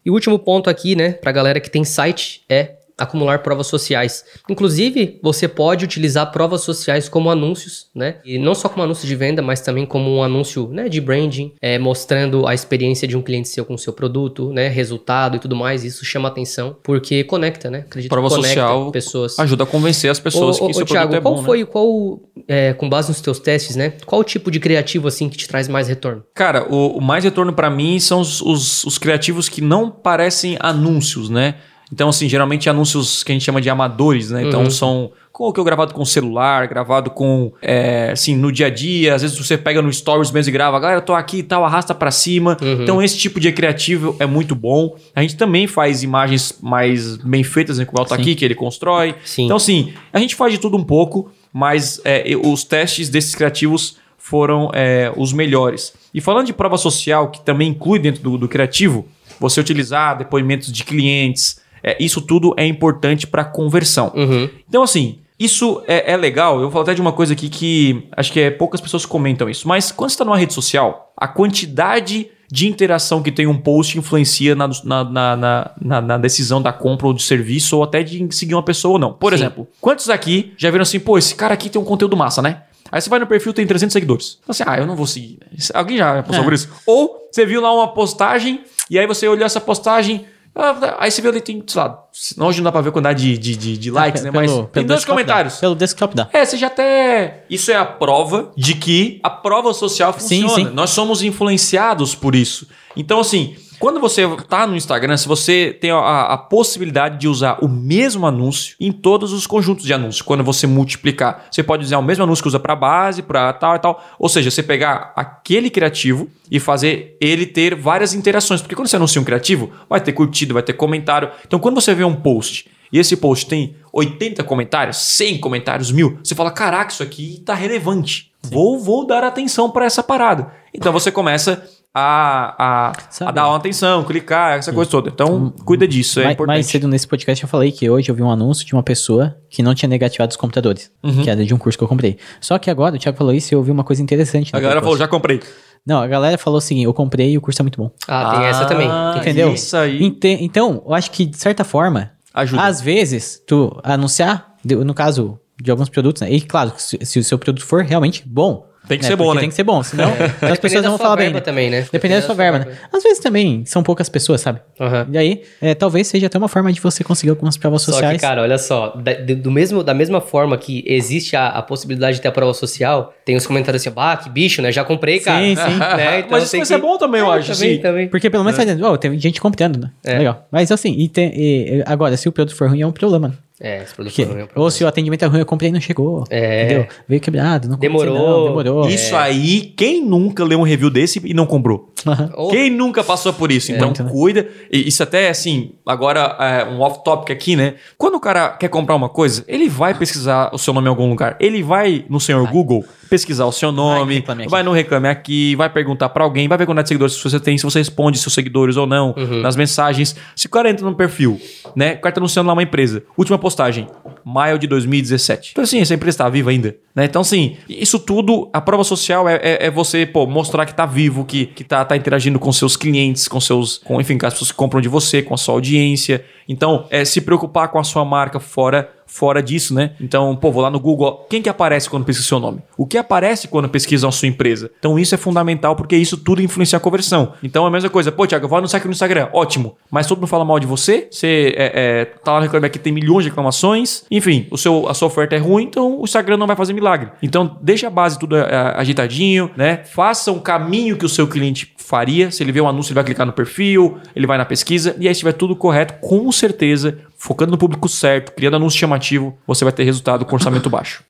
E o último ponto aqui, né, pra galera que tem site é acumular provas sociais. Inclusive, você pode utilizar provas sociais como anúncios, né? E não só como anúncio de venda, mas também como um anúncio, né, de branding, é, mostrando a experiência de um cliente seu com o seu produto, né, resultado e tudo mais. Isso chama atenção, porque conecta, né? Acredito Prova que conecta social pessoas. ajuda a convencer as pessoas Ô, que seu ô, Thiago, produto é qual bom. né? foi, qual, é, com base nos teus testes, né? Qual o tipo de criativo, assim, que te traz mais retorno? Cara, o, o mais retorno pra mim são os, os, os criativos que não parecem anúncios, né? Então, assim, geralmente anúncios que a gente chama de amadores, né? Então, Uhum. são com o que eu gravado com celular, gravado com, é, assim, no dia a dia. Às vezes você pega no Stories mesmo e grava, galera, tô aqui e tal, arrasta pra cima. Uhum. Então, esse tipo de criativo é muito bom. A gente também faz imagens mais bem feitas, né? Com o Sim. aqui, que ele constrói. Sim. Então, assim, a gente faz de tudo um pouco, mas é, os testes desses criativos foram é, os melhores. E falando de prova social, que também inclui dentro do, do criativo, você utilizar depoimentos de clientes, é, isso tudo é importante para conversão. Uhum. Então, assim, isso é, é legal. Eu vou falar até de uma coisa aqui que acho que é, poucas pessoas comentam isso. Mas quando você está numa rede social, a quantidade de interação que tem um post influencia na, na, na, na- na- decisão da compra ou de serviço ou até de seguir uma pessoa ou não. Por Sim. exemplo, quantos aqui já viram assim, pô, esse cara aqui tem um conteúdo massa, né? Aí você vai no perfil, tem 300 seguidores. Você, ah, eu não vou seguir. Alguém já passou É. por isso? Ou você viu lá uma postagem e aí você olhou essa postagem. Ah, Aí você viu ali, tem, sei lá, hoje não dá pra ver a quantidade de, de, de, de likes, né? Mas tem dois comentários. Dá. Pelo desktop dá. É, você já até. Isso é a prova de que a prova social Sim, funciona. sim. Nós somos influenciados por isso. Então, assim, quando você tá no Instagram, se você tem a, a possibilidade de usar o mesmo anúncio em todos os conjuntos de anúncios, quando você multiplicar, você pode usar o mesmo anúncio que usa para base, para tal e tal. Ou seja, você pegar aquele criativo e fazer ele ter várias interações. Porque quando você anuncia um criativo, vai ter curtido, vai ter comentário. Então, quando você vê um post e esse post tem 80 comentários, 100 comentários, mil, você fala: caraca, isso aqui tá relevante. Vou, vou dar atenção para essa parada. Então você começa a, a, Sabe. a dar uma atenção, clicar, essa coisa toda. Então, cuida disso, é mais, importante. mais cedo nesse podcast eu falei que hoje eu vi um anúncio de uma pessoa que não tinha negativado os computadores, Uhum. que era de um curso que eu comprei. Só que agora o Thiago falou isso e eu vi uma coisa interessante. A galera falou: já comprei. Não, a galera falou o seguinte: eu comprei e o curso é muito bom. Ah, tem essa também. Entendeu? Isso aí. Ente- Então, eu acho que de certa forma, Ajuda. às vezes, tu anunciar, no caso de alguns produtos, né? E claro, se, se o seu produto for realmente bom. Tem que né? ser bom, Porque né? Tem que ser bom, senão as Dependendo pessoas não vão falar bem. verba né? também, né? Dependendo da sua verba, né? Às vezes também são poucas pessoas, sabe? Aham. E aí, é, talvez seja até uma forma de você conseguir algumas provas Só sociais. que, cara, olha só, da, do mesmo, da mesma forma que existe a, a possibilidade de ter a prova social, tem os comentários assim, ah, que bicho, né? Já comprei, cara. Sim, sim. Né? Então Mas isso tem vai ser que- bom também, eu É, acho. Também, assim. também. Porque pelo menos tá dizendo, oh, teve gente comprando, né? É. Legal. Mas assim, e tem- e- e- agora, se o produto for ruim, é um problema. É, esse produto Porque- é um ou problema. se o atendimento é ruim, eu comprei e não chegou. É. Entendeu? Veio quebrado, não comprei, Demorou. não, demorou. Isso aí, quem nunca leu um review desse e não comprou? Ou- Quem nunca passou por isso? Então, Muito, né? cuida. E isso até, assim, agora é um off-topic aqui, né? Quando o cara quer comprar uma coisa, ele vai pesquisar o seu nome em algum lugar. Ele vai no senhor Google pesquisar o seu nome, Reclame Aqui. vai no Reclame Aqui, vai perguntar pra alguém, vai ver quantidade de seguidores se você tem, se você responde seus seguidores ou não, Uhum. nas mensagens. Se o cara entra no perfil, né? O cara tá anunciando lá uma empresa. Última postagem, maio de 2017. Então, assim, essa empresa tá viva ainda, né? Então, assim, isso tudo, a prova social é, é- é você, pô, mostrar que tá vivo, que, que tá, tá interagindo com seus clientes, com seus, com, enfim, com as pessoas que compram de você, com a sua audiência. Então, é se preocupar com a sua marca fora fora disso, né? Então, pô, vou lá no Google, quem que aparece quando pesquisa seu nome? O que aparece quando pesquisa a sua empresa? Então, isso é fundamental porque isso tudo influencia a conversão. Então, é a mesma coisa. Pô, Thiago, eu vou anunciar aqui no Instagram. Ótimo. Mas todo mundo fala mal de você, você é, é, tá lá no reclamar que tem milhões de reclamações. Enfim, o seu, a sua oferta é ruim, então o Instagram não vai fazer milagre. Então, deixa a base tudo é, ajeitadinho, né? Faça um caminho que o seu cliente faria. Se ele vê um anúncio, ele vai clicar no perfil, ele vai na pesquisa, e aí se tiver tudo correto, com certeza, focando no público certo, criando anúncio chamativo, você vai ter resultado com orçamento baixo.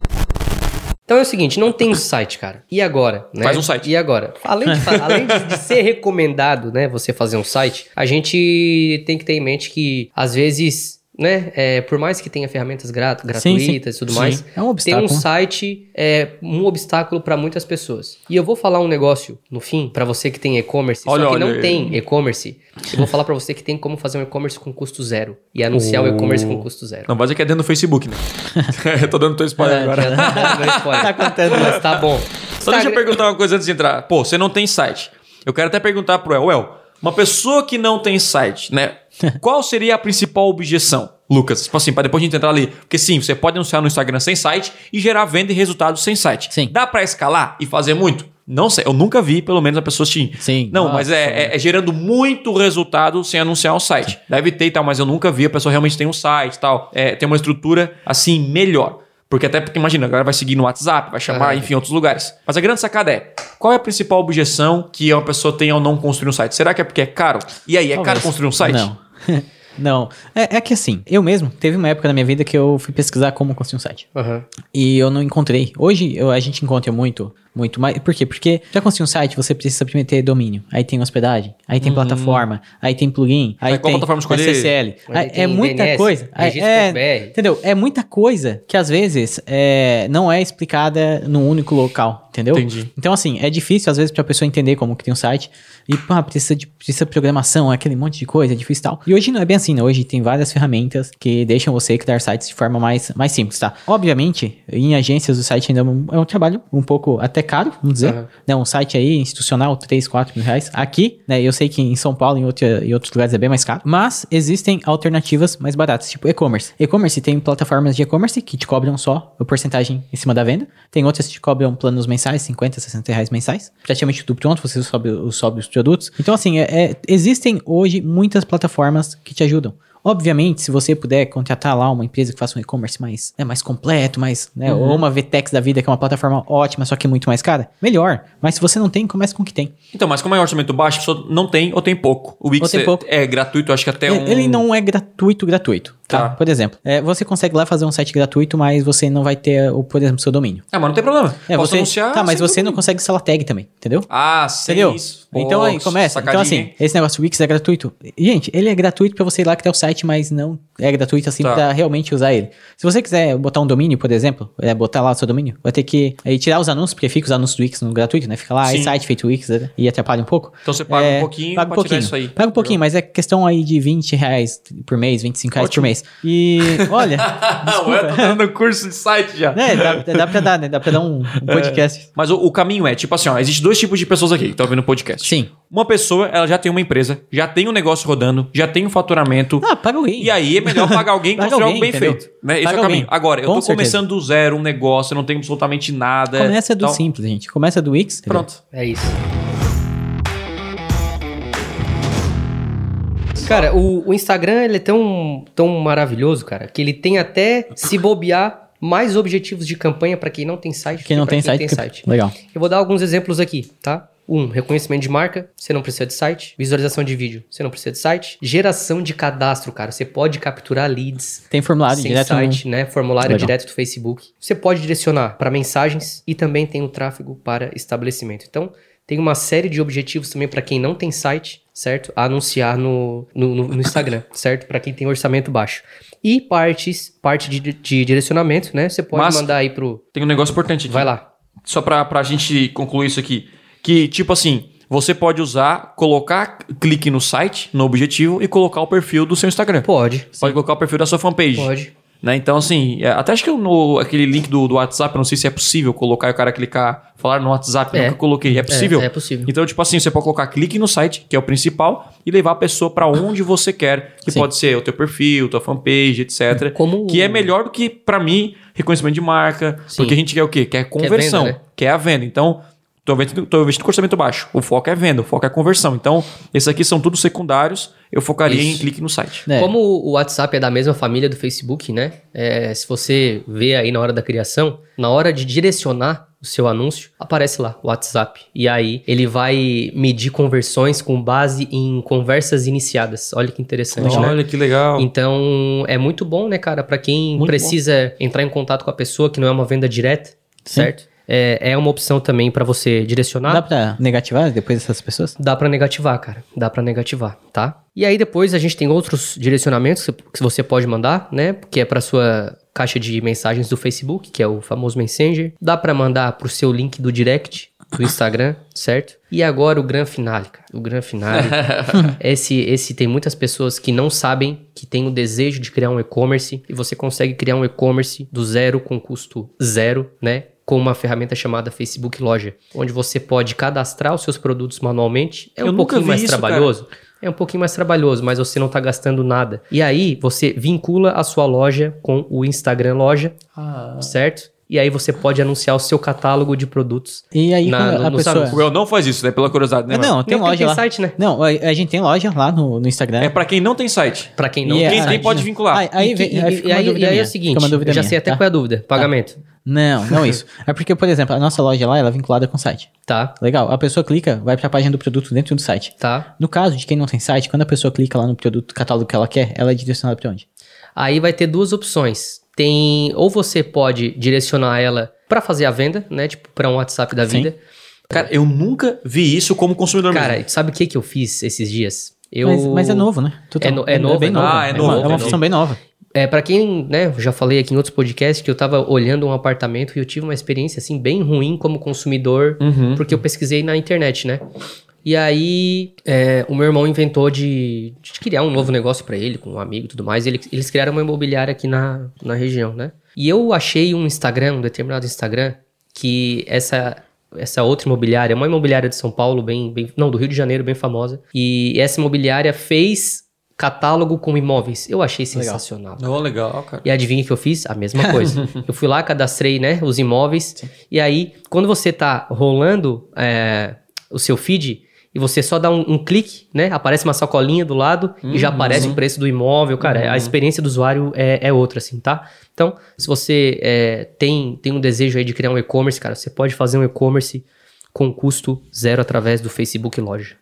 Então é o seguinte, não tem site, cara. E agora? Né? Faz um site. E agora? Além, de, além de, de, ser recomendado, né, você fazer um site, a gente tem que ter em mente que, às vezes, né? É, por mais que tenha ferramentas grat gratuitas e tudo sim. mais, é um tem um site, é um obstáculo para muitas pessoas. E eu vou falar um negócio no fim para você que tem e-commerce, só que olha, não tem e-commerce. Eu vou falar para você que tem como fazer um e-commerce com custo zero e anunciar o e-commerce com custo zero. Não, mas é que é dentro do Facebook, né? eu tô dando teu spoiler é, agora. Já tô spoiler. tá contando, mas tá bom. Só deixa eu perguntar uma coisa antes de entrar. Pô, você não tem site. Eu quero até perguntar pro El, El, uma pessoa que não tem site, né? Qual seria a principal objeção, Lucas? Tipo assim, para depois a gente entrar ali. Porque sim, você pode anunciar no Instagram sem site e gerar venda e resultados sem site. Sim. Dá para escalar e fazer muito? Não sei, eu nunca vi, pelo menos, a pessoa tinha. Sim. Não, nossa, mas é, é, é, gerando muito resultado sem anunciar um site. Deve ter e tal, mas eu nunca vi. A pessoa realmente tem um site e tal. É, tem uma estrutura assim melhor. Porque até porque, imagina, a galera vai seguir no WhatsApp, vai chamar, enfim, outros lugares. Mas a grande sacada é, qual é a principal objeção que uma pessoa tem ao não construir um site? Será que é porque é caro? E aí, é Talvez. caro construir um site? Não. Não, é, é, que assim, eu mesmo, teve uma época na minha vida que eu fui pesquisar como construir um site. Uhum. E eu não encontrei. Hoje eu, a gente encontra muito, muito mais. Por quê? Porque para construir um site você precisa primeiro ter domínio. Aí tem hospedagem, aí tem uhum. plataforma, aí tem plugin, aí, aí tem SSL. Aí, é muita DNS, coisa. É, entendeu? É muita coisa que às vezes é, não é explicada num único local. Entendeu? Entendi. Então, assim, é difícil às vezes pra pessoa entender como que tem um site. E, pá, precisa de, precisa de programação, aquele monte de coisa, é difícil e tal. E hoje não é bem assim, né? Hoje tem várias ferramentas que deixam você criar sites de forma mais, mais simples, tá? Obviamente, em agências o site ainda é um, é um trabalho um pouco até caro, vamos dizer. Uhum. Né? Um site aí institucional, 3, 4 mil reais. Aqui, né? Eu sei que em São Paulo e em, outro, em outros lugares é bem mais caro. Mas existem alternativas mais baratas, tipo e-commerce. E-commerce tem plataformas de e-commerce que te cobram só a porcentagem em cima da venda. Tem outras que te cobram planos mensais mensais, 50, 60 reais mensais. Praticamente tudo pronto, você sobe, sobe os produtos. Então, assim, é, é, existem hoje muitas plataformas que te ajudam. Obviamente, se você puder contratar lá uma empresa que faça um e-commerce mais, né, mais completo, mais, né, uhum. ou uma VTEX da vida, que é uma plataforma ótima, só que muito mais cara, melhor. Mas se você não tem, comece com o que tem. Então, mas como é um orçamento baixo, a pessoa não tem ou tem pouco. O Wix é, é, gratuito, acho que até ele, um... Ele não é gratuito, gratuito. Tá. Por exemplo, é, você consegue lá fazer um site gratuito, mas você não vai ter, o, por exemplo, seu domínio. Ah, mas não tem problema. É, Posso você, anunciar. Tá, mas você domínio. não consegue instalar tag também, entendeu? Ah, sim. Entendeu? Isso. Então aí começa. Então assim, esse negócio Wix é gratuito. Gente, ele é gratuito para você ir lá criar o site, mas não é gratuito assim tá. para realmente usar ele. Se você quiser botar um domínio, por exemplo, é, botar lá o seu domínio, vai ter que aí, tirar os anúncios, porque fica os anúncios do Wix no gratuito, né? Fica lá, aí site feito Wix né? e atrapalha um pouco. Então você paga é, um pouquinho paga um pouquinho, isso aí. Paga um pouquinho, mas é questão aí de 20 reais por mês, 25 reais Ótimo. por mês. E olha. Ué, tô dando curso de site já. É, dá, dá pra dar, né? Dá pra dar um, um é. podcast. É. Mas o, o, caminho é, tipo assim, ó, existe dois tipos de pessoas aqui que estão vendo o podcast. Sim. Uma pessoa, ela já tem uma empresa, já tem um negócio rodando, já tem um faturamento. Ah, paga alguém. E aí é melhor pagar alguém e construir algo bem entendeu? feito. Né? Esse é o caminho. Alguém. Agora, eu Com tô certeza. começando do zero um negócio, eu não tenho absolutamente nada. Começa do então... simples, gente. Começa do Wix. Pronto. É isso. Cara, o, o, Instagram ele é tão, tão maravilhoso, cara, que ele tem até se bobear mais objetivos de campanha para quem não tem site. Quem não tem, quem site, tem site. Legal. Eu vou dar alguns exemplos aqui, tá? Um, reconhecimento de marca, você não precisa de site. Visualização de vídeo, você não precisa de site. Geração de cadastro, cara, você pode capturar leads. Tem formulário direto site, no... né? Formulário Legal. direto do Facebook. Você pode direcionar para mensagens e também tem o tráfego para estabelecimento. Então, tem uma série de objetivos também para quem não tem site, certo? A anunciar no, no, no Instagram, certo? Para quem tem orçamento baixo. E partes, parte de, de direcionamento, né? Você pode Mas mandar aí pro. Tem um negócio importante aqui. Vai lá. Só pra, pra gente concluir isso aqui. Que, tipo assim, você pode usar, colocar clique no site, no objetivo, e colocar o perfil do seu Instagram. Pode. Pode sim. colocar o perfil da sua fanpage. Pode. Né? Então, assim, é, até acho que eu no, aquele link do, do WhatsApp, eu não sei se é possível colocar e o cara clicar, falar no WhatsApp, É. nunca coloquei. É possível? É, é possível. Então, tipo assim, você pode colocar clique no site, que é o principal, e levar a pessoa pra onde você quer, que Sim. pode ser o teu perfil, tua fanpage, etc. Como- Que é melhor do que, pra mim, reconhecimento de marca, Sim. porque a gente quer o quê? Quer conversão, venda, né? quer a venda. Então, tô investindo, tô investindo orçamento baixo. O foco é venda, o foco é conversão. Então, esses aqui são todos secundários. Eu focaria em Isso. clique no site. É. Como o WhatsApp é da mesma família do Facebook, né? É, se você vê aí na hora da criação, na hora de direcionar o seu anúncio, aparece lá o WhatsApp. E aí ele vai medir conversões com base em conversas iniciadas. Olha que interessante, né? Olha que legal. Então é muito bom, né, cara, Pra quem Muito precisa entrar em contato com a pessoa que não é uma venda direta, certo? É, é uma opção também pra você direcionar. Dá pra negativar depois dessas pessoas? Dá pra negativar, cara. Dá pra negativar, tá? E aí depois a gente tem outros direcionamentos que você pode mandar, né? Que é pra sua caixa de mensagens do Facebook, que é o famoso Messenger. Dá pra mandar pro seu link do direct do Instagram, certo? E agora o gran finale, cara. O gran finale. esse esse tem muitas pessoas que não sabem que tem o desejo de criar um e-commerce e você consegue criar um e-commerce do zero com custo zero, né? Com uma ferramenta chamada Facebook Loja, onde você pode cadastrar os seus produtos manualmente. É Eu um pouquinho mais isso, trabalhoso. É um pouquinho mais trabalhoso, mas você não tá gastando nada. E aí, você vincula a sua loja com o Instagram Loja, Ah. certo? E aí você pode anunciar o seu catálogo de produtos. E aí Na- no- a nos pessoa... El não faz isso, né? Pela curiosidade, né? Não, tem porque loja tem lá. site, né? Não, a, a gente tem loja lá no, no Instagram. É pra quem não tem site. Pra quem não E tem é- Quem tem pode vincular. Aí, aí, e, vem- e- aí e- e aí, e aí é o seguinte, eu já minha, sei até tá? qual é a dúvida. Pagamento. Não, não isso. É porque, por exemplo, a nossa loja lá, ela é vinculada com o site. Tá, Legal. A pessoa clica, vai pra página do produto dentro do site. tá. No caso de quem não tem site, quando a pessoa clica lá no produto catálogo que ela quer, ela é direcionada pra onde? Aí vai ter duas opções. Tem ou você pode direcionar ela pra fazer a venda, né? Tipo, pra um WhatsApp da Sim. vida. Cara, eu nunca vi isso como consumidor Cara, mesmo. sabe o que que eu fiz esses dias? Eu Mas, mas é novo, né? É no- é novo, bem é novo. novo. Ah, é uma- novo, É é uma função bem nova. É, para quem, né, já falei aqui em outros podcasts que eu tava olhando um apartamento e eu tive uma experiência, assim, bem ruim como consumidor, Uhum. porque eu pesquisei na internet, né? E aí, é, o meu irmão inventou de, de criar um novo negócio pra ele, com um amigo e tudo mais. e ele- eles criaram uma imobiliária aqui na, na região, né? E eu achei um Instagram, um determinado Instagram, que essa, essa outra imobiliária, é uma imobiliária de São Paulo, bem, bem. Não, do Rio de Janeiro, bem famosa. E essa imobiliária fez catálogo com imóveis. Eu achei sensacional. Oh, legal, cara. E adivinha o que eu fiz? A mesma coisa. eu fui lá, cadastrei, né, os imóveis. E aí, quando você tá rolando é, o seu feed e você só dá um, um clique, né, aparece uma sacolinha do lado e já aparece o preço do imóvel. Cara, a experiência do usuário é, é outra, assim, tá? Então, se você é, tem, tem um desejo aí de criar um e-commerce, cara, você pode fazer um e-commerce com custo zero através do Facebook Loja.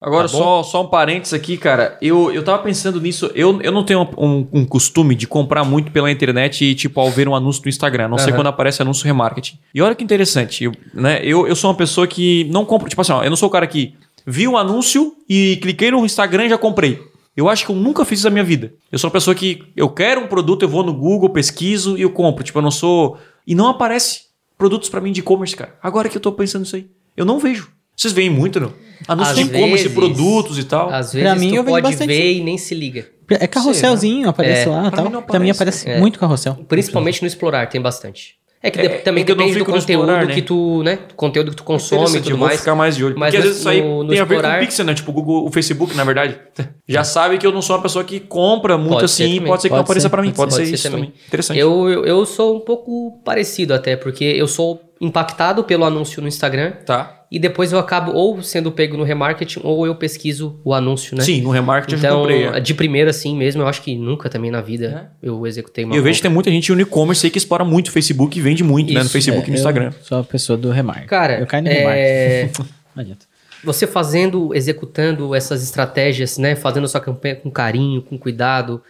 Agora, Tá só, só um parênteses aqui, cara. Eu, eu tava pensando nisso. Eu, eu não tenho um, um costume de comprar muito pela internet e, tipo, ao ver um anúncio no Instagram. Não sei Aham. quando aparece anúncio remarketing. E olha que interessante. Eu, né, eu, eu sou uma pessoa que não compra. Tipo assim, ó, eu não sou o cara que vi um anúncio e cliquei no Instagram e já comprei. Eu acho que eu nunca fiz isso na minha vida. Eu sou uma pessoa que eu quero um produto, eu vou no Google, pesquiso e eu compro. Tipo, eu não sou. E não aparece produtos pra mim de e-commerce, cara. Agora que eu tô pensando nisso aí. Eu não vejo. Vocês veem muito, não? Anúncios Às de e-commerce, vezes- produtos e tal. Às Pra vezes mim, tu eu vejo pode bastante ver e nem se liga. É carrosselzinho, aparece É. lá e Pra mim tal. não Pra mim aparece. aparece É. muito carrossel. Principalmente no Explorar, tem bastante. É que É, de- também é que não depende do no conteúdo Explorar, né? que tu, né? do Conteúdo que tu consome e tudo eu vou mais. ficar mais de olho. Mas Porque às no- vezes isso aí no- no tem a ver explorar- com o Pixel, né? Tipo, o Google, o Facebook, na verdade. Já sabe que eu não sou uma pessoa que compra muito Pode assim. Pode ser que não Pode apareça ser, pra mim. pode Pode, ser. ser, isso também. também. Interessante. Eu, eu, eu sou um pouco parecido até, porque eu sou impactado pelo anúncio no Instagram Tá. e depois eu acabo ou sendo pego no remarketing ou eu pesquiso o anúncio, né? Sim, no remarketing eu Então, comprei. é. de primeira assim mesmo, eu acho que nunca também na vida eu executei uma E eu vejo que tem muita gente no e-commerce aí que explora muito o Facebook e vende muito, né? No Isso, Facebook e no É, Instagram. Eu sou a pessoa do remark. Cara, eu caio no é... remark. Não adianta. Você fazendo, executando essas estratégias, né? Fazendo sua campanha com carinho, com cuidado,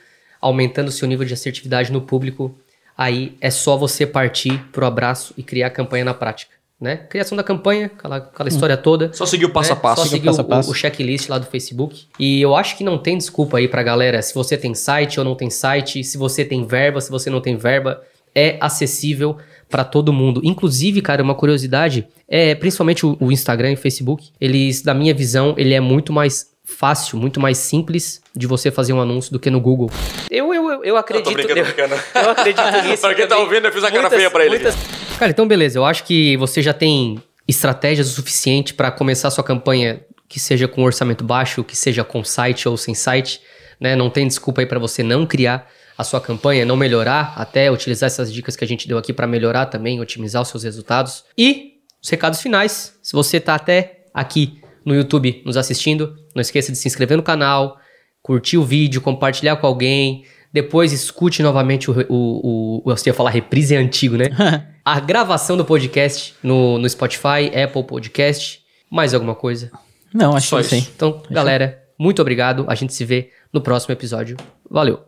aumentando o seu nível de assertividade no público, aí é só você partir pro abraço e criar a campanha na prática, né? Criação da campanha, aquela, aquela história toda. Só seguir o passo a né? passo. Só seguir passo a o, passo. o checklist lá do Facebook. E eu acho que não tem desculpa aí pra galera se você tem site ou não tem site, se você tem verba, se você não tem verba. É acessível pra todo mundo. Inclusive, cara, uma curiosidade, é principalmente o, o Instagram e o Facebook, eles, na minha visão, ele é muito mais fácil, muito mais simples de você fazer um anúncio do que no Google. Eu, eu, eu, eu acredito. brincando, eu, brincando. eu acredito nisso. Pra quem tá ouvindo, eu fiz a cara Muitas- feia pra ele. muitas- Cara, então beleza. Eu acho que você já tem estratégias o suficiente para começar sua campanha, que seja com orçamento baixo, que seja com site ou sem site, né? Não tem desculpa aí para você não criar a sua campanha, não melhorar, até utilizar essas dicas que a gente deu aqui para melhorar também, otimizar os seus resultados. E os recados finais. Se você tá até aqui no YouTube nos assistindo, não esqueça de se inscrever no canal, curtir o vídeo, compartilhar com alguém. Depois escute novamente o, o, o, eu ia falar reprise é antigo, né? a gravação do podcast no, no Spotify, Apple Podcast. Mais alguma coisa? Não, acho Só que sei. Então, galera, muito obrigado. A gente se vê no próximo episódio. Valeu!